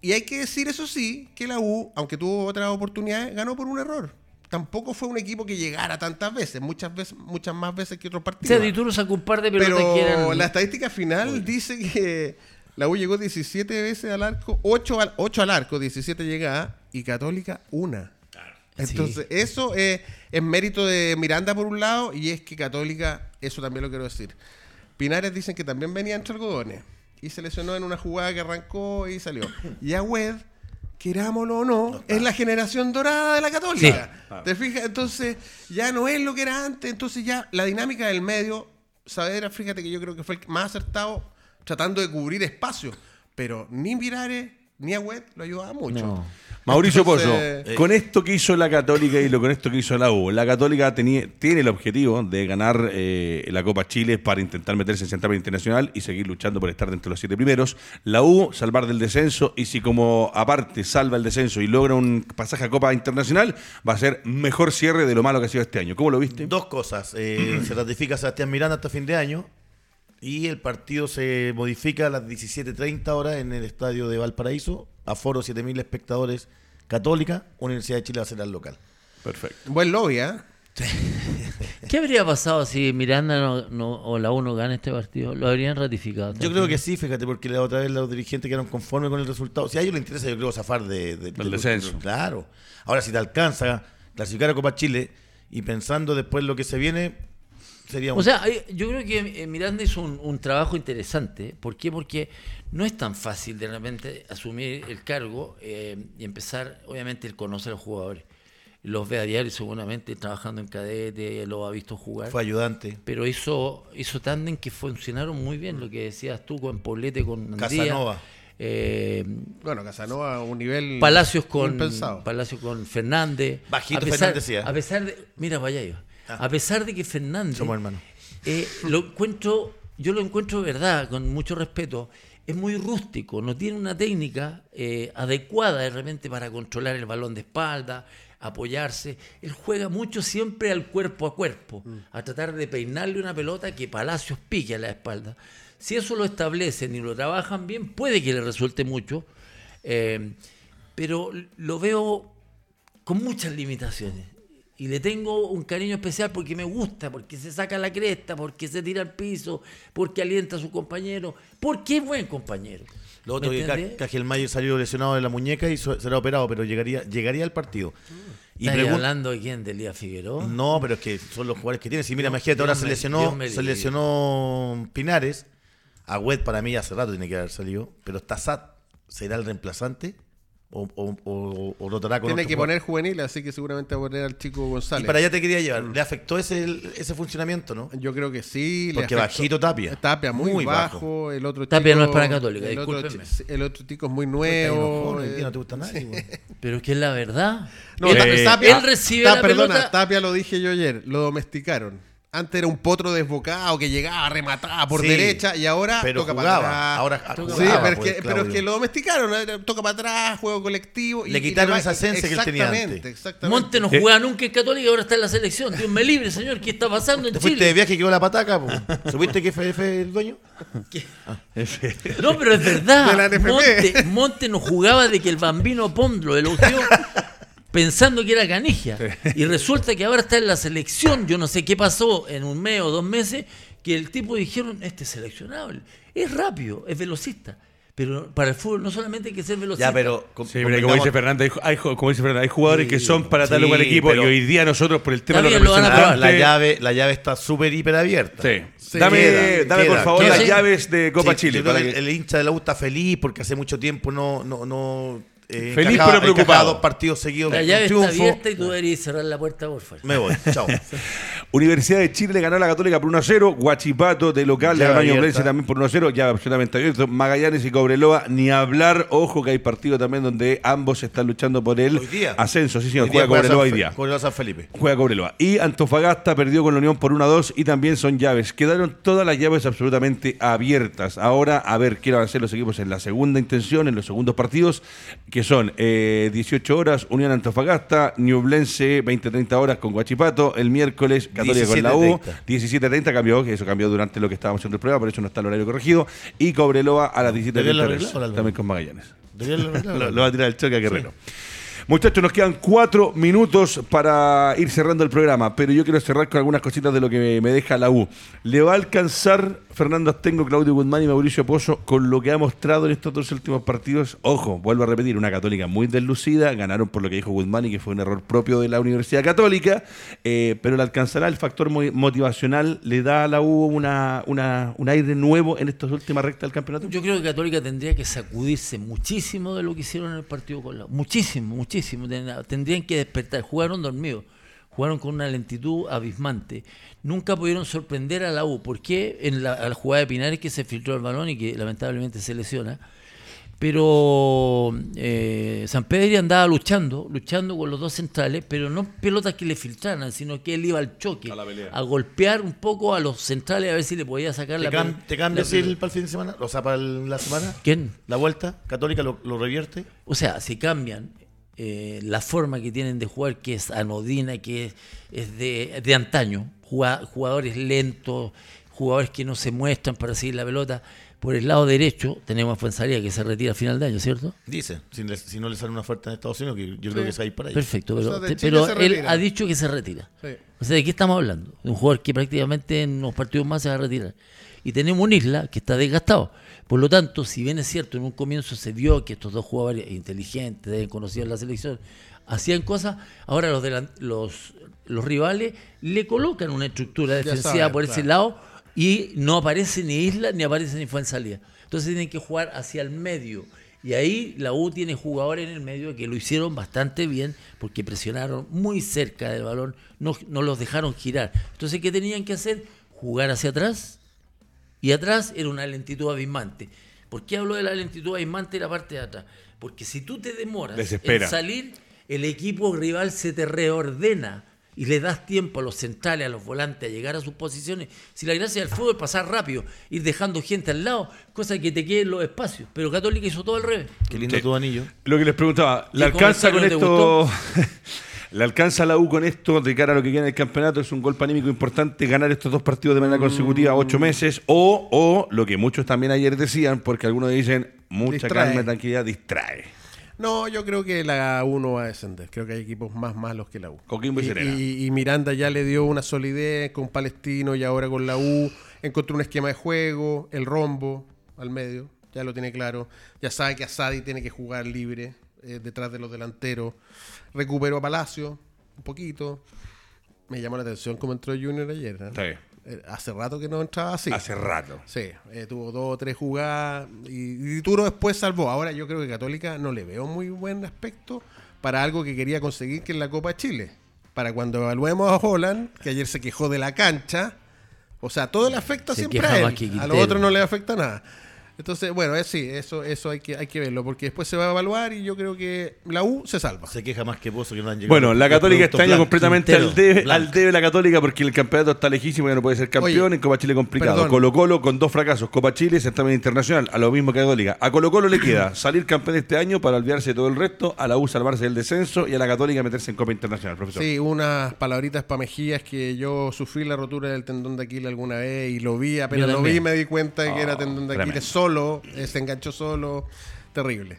Y hay que decir, eso sí, que la U, aunque tuvo otras oportunidades, ganó por un error. Tampoco fue un equipo que llegara tantas veces, muchas veces, muchas más veces que otros
O
partidos.
sea, Dituro sacó un par de pelotas
Pero
que eran...
la estadística final dice que la U llegó 17 veces al arco, 8 al, 8 al arco, 17 llegadas, y Católica una. Entonces, eso es, es mérito de Miranda por un lado, y es que Católica, eso también lo quiero decir. Pinares dicen que también venía entre algodones, y se lesionó en una jugada que arrancó y salió. Y Agüed, querámoslo o no, es la generación dorada de la Católica. ¿Te fijas? Entonces, ya no es lo que era antes, entonces ya la dinámica del medio Saavedra, fíjate que yo creo que fue el más acertado tratando de cubrir espacio. Pero ni Mirares ni Agüed lo ayudaba mucho.
No.
Mauricio
Entonces,
Pozo, con esto que hizo la Católica y lo con esto que hizo la U, la Católica tenía, tiene el objetivo de ganar eh, la Copa Chile para intentar meterse en Central Internacional y seguir luchando por estar dentro de los siete primeros. La U, salvar del descenso y si como aparte salva el descenso y logra un pasaje a Copa Internacional, va a ser mejor cierre de lo malo que ha sido este año. ¿Cómo lo viste?
Dos cosas. Eh, <clears throat> se ratifica Sebastián Miranda hasta fin de año y el partido se modifica a las 17.30 horas en el estadio de Valparaíso. Aforo 7.000 espectadores católica. Universidad de Chile va a ser el local.
Perfecto.
Buen lobby, ¿eh?
¿Qué habría pasado si Miranda no, no- o la 1 gana este partido? ¿Lo habrían ratificado?
Yo creo que sí, fíjate, porque la otra vez los dirigentes quedaron conformes con el resultado. Si a ellos les interesa, yo creo, zafar de, de-
Del
de-
descenso.
Claro. Ahora, si te alcanza clasificar a Copa Chile y pensando después lo que se viene, sería un...
O sea, yo creo que eh, Miranda hizo un, un trabajo interesante. ¿Por qué? Porque no es tan fácil de repente asumir el cargo eh, y empezar, obviamente, el conocer a los jugadores. Los ve a diario seguramente trabajando en cadete, lo ha visto jugar.
fue ayudante.
pero hizo, hizo tándem que funcionaron muy bien, lo que decías tú con Poblete, con Andía,
Casanova.
eh,
Bueno, Casanova a un nivel
Palacios con
impensado.
Palacios con Fernández.
Bajito
a pesar,
Fernández, sí, ¿eh?
A pesar de, mira, vaya yo.
Ah.
A pesar de que Fernández
Somos hermanos.
eh, lo encuentro, yo lo encuentro de verdad, con mucho respeto, es muy rústico, no tiene una técnica eh, adecuada de repente para controlar el balón de espalda, apoyarse. Él juega mucho siempre al cuerpo a cuerpo, a tratar de peinarle una pelota que Palacios pique a la espalda. Si eso lo establecen y lo trabajan bien, puede que le resulte mucho, eh, pero lo veo con muchas limitaciones. Y le tengo un cariño especial porque me gusta, porque se saca la cresta, porque se tira al piso, porque alienta a su compañero, porque es buen compañero.
Lo otro
¿Me
que Cajelmayer salió lesionado de la muñeca y será operado, pero llegaría, llegaría al partido. Y
¿Estás
pregun-
hablando de quién? ¿De Elías Figueroa?
No, pero es que son los jugadores que tienen. Si mira, imagínate, ahora
Dios
se
me-
lesionó,
me
se lesionó Pinares. Agüed para mí hace rato tiene que haber salido. Pero Tazat será el reemplazante o, o, o- o rotará con
Tiene que
jugador?
poner juvenil, así que seguramente va a poner al chico
Y
González.
para allá te quería llevar. ¿Le afectó ese, ese funcionamiento, no?
Yo creo que sí.
Porque bajito Tapia.
Tapia muy,
Muy
bajo.
bajo.
El otro
Tapia
chico-
no es para Católica,
el otro, el otro chico es muy nuevo. eh,
no te gusta nadie, güey. <laughs>
Pero es que es la verdad.
No,
él,
Ta- Tapia,
él recibe
Ta-
la
perdona,
pelota.
Tapia lo dije yo ayer, lo domesticaron. Antes era un potro desbocado que llegaba, remataba por
Sí,
derecha y ahora
pero
toca
jugaba,
para atrás.
ahora
sí, pero, es
pues,
que, pero es que lo domesticaron, era- toca para atrás, juego colectivo. y-
Le
y
quitaron
va-
esa esencia que él tenía
Exactamente,
antes.
exactamente.
Monte no
Eh.
jugaba nunca en Católica y ahora está en la selección. Dios me libre, señor. ¿Qué está pasando en
Te fuiste de
Chile?
viaje y quedó la pataca, po. ¿Supiste que fue, el dueño? <laughs>
No, pero es verdad.
De la NFP.
Monte, Monte no jugaba de que el bambino Pond lo elogió <laughs> pensando que era canigia. Y resulta que ahora está en la selección. Yo no sé qué pasó en un mes o dos meses que el tipo dijeron, este es seleccionable. Es rápido, es velocista. Pero para el fútbol no solamente hay que ser velocista.
Ya, pero.
Sí, pero como dice Fernando, hay, hay- como dice Fernando, hay jugadores que son para tal
Sí,
lugar equipo y hoy día nosotros por el tema de los.
La, la llave, la llave está súper hiper abierta.
Sí.
Sí.
Dame,
Queda,
dame por
queda,
favor
queda.
las
Sí.
llaves de Copa
Sí,
Chile. para
que
que-
el, el hincha de la U está feliz porque hace mucho tiempo no. no, no eh,
Feliz, pero preocupado.
dos partidos seguidos.
la llave está
triunfo.
abierta y tú deberías cerrar la puerta, por favor.
Me voy, chao. <laughs>
Universidad de Chile le ganó a la Católica por 1 a 0. Guachipato de local Armaño
abierta.
Blense también por 1 a 0. Ya absolutamente abierto. Magallanes y Cobreloa, ni hablar. Ojo que hay partido también donde ambos están luchando por el
día.
ascenso. Sí, señor.
Hoy día
juega Cobreloa hoy día.
Cobreloa San Felipe.
Juega Cobreloa. Y Antofagasta perdió con la Unión por 1 a 2 y también son llaves. Quedaron todas las llaves absolutamente abiertas. Ahora, a ver qué van a hacer los equipos en la segunda intención, en los segundos partidos, que son eh, 18 horas, Unión Antofagasta, Ñublense, 20-30 horas con Guachipato, el miércoles Católica con la U,
17:30.
17-30 cambió, que eso cambió durante lo que estábamos haciendo el programa, por eso no está el horario corregido, y Cobreloa a las
Debería haberlo
17.30
arreglado, Álvaro.
también con Magallanes. <laughs> Lo va a tirar el choque a Guerrero. Muchachos, nos quedan cuatro minutos para ir cerrando el programa, pero yo quiero cerrar con algunas cositas de lo que me deja la U. ¿Le va a alcanzar Fernando Astengo, Claudio Guzmán y Mauricio Pozo con lo que ha mostrado en estos dos últimos partidos? Ojo, vuelvo a repetir, una católica muy deslucida, ganaron por lo que dijo Guzmán y que fue un error propio de la Universidad Católica, eh, pero le alcanzará el factor mo- motivacional, le da a la U una, un aire nuevo en estas últimas rectas del campeonato.
Yo creo que Católica tendría que sacudirse muchísimo de lo que hicieron en el partido con la Muchísimo, muchísimo. Ten- Tendrían que despertar. Jugaron dormidos. Jugaron con una lentitud abismante. Nunca pudieron sorprender a la U. ¿Por qué? En la, a la jugada de Pinares que se filtró el balón y que lamentablemente se lesiona. Pero eh, San Pedro andaba luchando, luchando con los dos centrales, pero no pelotas que le filtraran, sino que él iba al choque,
A la pelea.
a golpear un poco a los centrales a ver si le podía sacar
¿Te,
la
cam- te cambias
la
el, para el fin de semana? ¿O sea, para el- la semana?
¿Quién?
¿La vuelta? ¿Católica lo, lo revierte?
O sea, si cambian eh, la forma que tienen de jugar, que es anodina, que es, es de, de antaño, jugadores lentos, jugadores que no se muestran para seguir la pelota. Por el lado derecho tenemos a Fuensalía que se retira a final de año, ¿cierto?
Dice, si, le- si no le sale una oferta en Estados Unidos, que yo creo que se va a ir para allá.
Perfecto, pero,
sea,
pero él ha dicho que se retira.
Sí.
O sea, ¿de qué estamos hablando? De un jugador que prácticamente en unos partidos más se va a retirar. Y tenemos un Isla que está desgastado. Por lo tanto, si bien es cierto, en un comienzo se vio que estos dos jugadores inteligentes, deben conocer la selección, hacían cosas, ahora los, delan- los, los rivales le colocan una estructura defensiva por ese
claro.
lado y no aparece ni Isla ni aparece ni Fuensalía. Entonces tienen que jugar hacia el medio. Y ahí la U tiene jugadores en el medio que lo hicieron bastante bien porque presionaron muy cerca del balón, no, no los dejaron girar. Entonces, ¿qué tenían que hacer? Jugar hacia atrás y atrás era una lentitud abismante. ¿Por qué hablo de la lentitud abismante de la parte de atrás? Porque si tú te demoras
Desespera.
en salir, el equipo rival se te reordena y le das tiempo a los centrales, a los volantes a llegar a sus posiciones. Si la gracia del fútbol es pasar rápido, ir dejando gente al lado, cosa que te queden los espacios. Pero Católica hizo todo al revés.
Qué lindo
Sí.
tu anillo.
Lo que les preguntaba, ¿le
¿Y el
alcanza con esto? <laughs> ¿Le alcanza la U con esto de cara a lo que queda en el campeonato? ¿Es un golpe anímico importante ganar estos dos partidos de manera consecutiva
Mm.
ocho meses? O, o lo que muchos también ayer decían, porque algunos dicen, mucha
Distrae.
calma y tranquilidad distrae.
No, yo creo que la U no va a descender. Creo que hay equipos más malos que la U.
Coquimbo y Serena.
y, y Miranda ya le dio una solidez con Palestino y ahora con la U. Encontró un esquema de juego, el rombo al medio, ya lo tiene claro. Ya sabe que Asadi tiene que jugar libre eh, detrás de los delanteros. Recuperó a Palacio un poquito. Me llamó la atención cómo entró Junior ayer.
bien.
Eh, Hace rato que no entraba así.
Hace rato.
Sí, eh, tuvo dos o tres jugadas y, y Turo después salvó. Ahora yo creo que Católica no le veo muy buen aspecto para algo que quería conseguir, que es la Copa de Chile. Para cuando evaluemos a Holland, que ayer se quejó de la cancha, o sea, todo le afecta
Se
siempre a él. A los otros no le afecta nada. Entonces, bueno, es, sí, eso, eso hay que, hay que verlo, porque después se va a evaluar y yo creo que la U se salva.
Se queja más que Pozo que no han llegado.
Bueno, la Católica este año completamente
Quintero,
al debe, al debe la Católica porque el campeonato está lejísimo y ya no puede ser campeón.
Oye,
en Copa Chile complicado.
perdón.
Colo Colo con dos fracasos. Copa Chile, certamen internacional. A lo mismo que Católica. A Colo Colo le queda <clears throat> salir campeón este año para olvidarse de todo el resto. A la U salvarse del descenso y a la Católica meterse en Copa Internacional, profesor.
Sí, unas palabritas para Mejías que yo sufrí la rotura del tendón de Aquiles alguna vez y lo vi, apenas lo vi me di cuenta de que era
Oh,
tendón de. Aquiles solo, eh, se enganchó solo, terrible.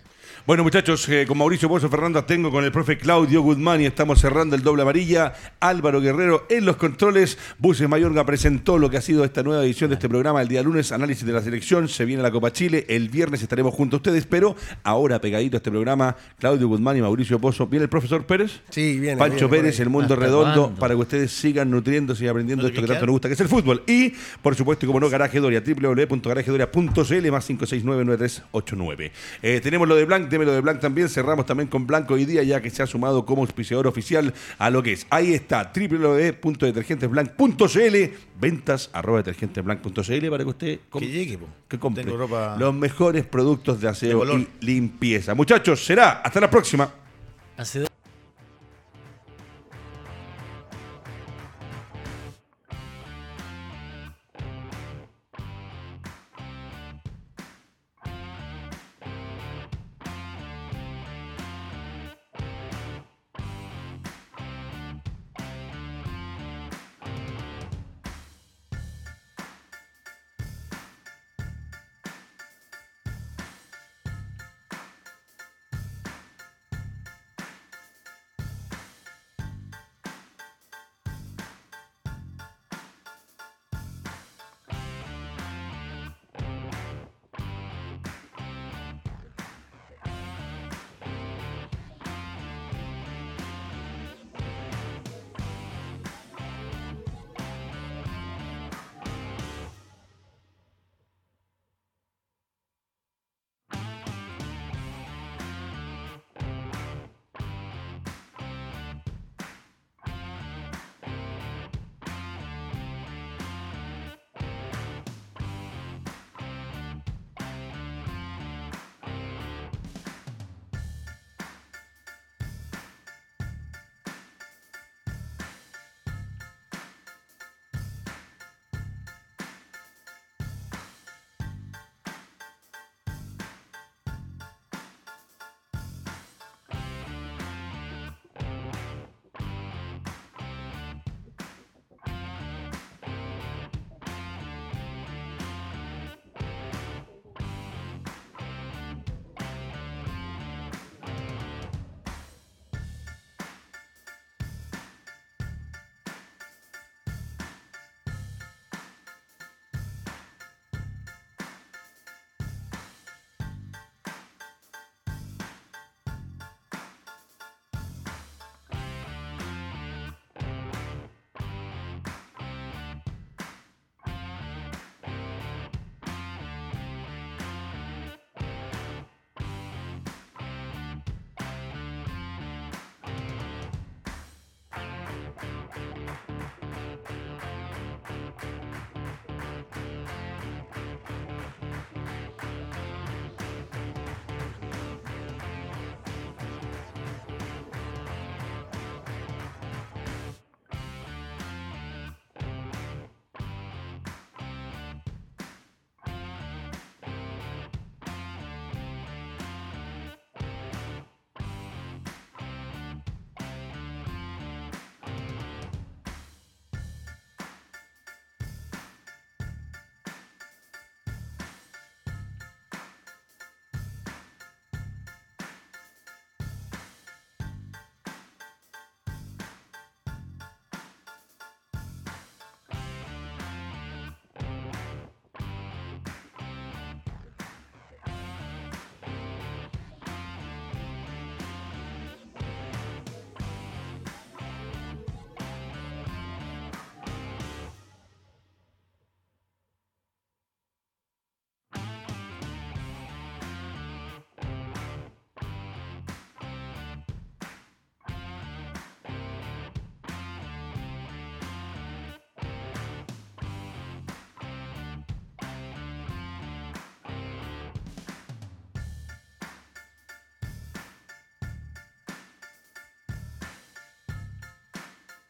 Bueno, muchachos, eh, con Mauricio Pozo Fernando tengo con el profe Claudio Guzmán y estamos cerrando el doble amarilla. Álvaro Guerrero en los controles. Buses Mayorga presentó lo que ha sido esta nueva edición de este programa el día lunes, análisis de la selección. Se viene la Copa Chile. El viernes estaremos junto a ustedes, pero ahora pegadito a este programa, Claudio Guzmán y Mauricio Pozo. ¿Viene el profesor Pérez?
Sí, bien.
Pancho Pérez, el mundo
¿Hasta
redondo,
cuándo?
para que ustedes sigan nutriéndose y aprendiendo
¿No
esto que tanto nos gusta, que es el fútbol. Y, por supuesto, y como no, Garaje Doria, www.garajedoria.cl más 5699389. Eh, tenemos lo de Blanc, démelo de Blanc también. Cerramos también con Blanco hoy día, ya que se ha sumado como auspiciador oficial a lo que es. Ahí está, www.detergentesblanc.cl, ventas arroba detergentesblanc.cl para que usted
Que llegue, po.
que compre
Tengo ropa-
los mejores productos de aseo y limpieza. Muchachos, será hasta la próxima.
Hace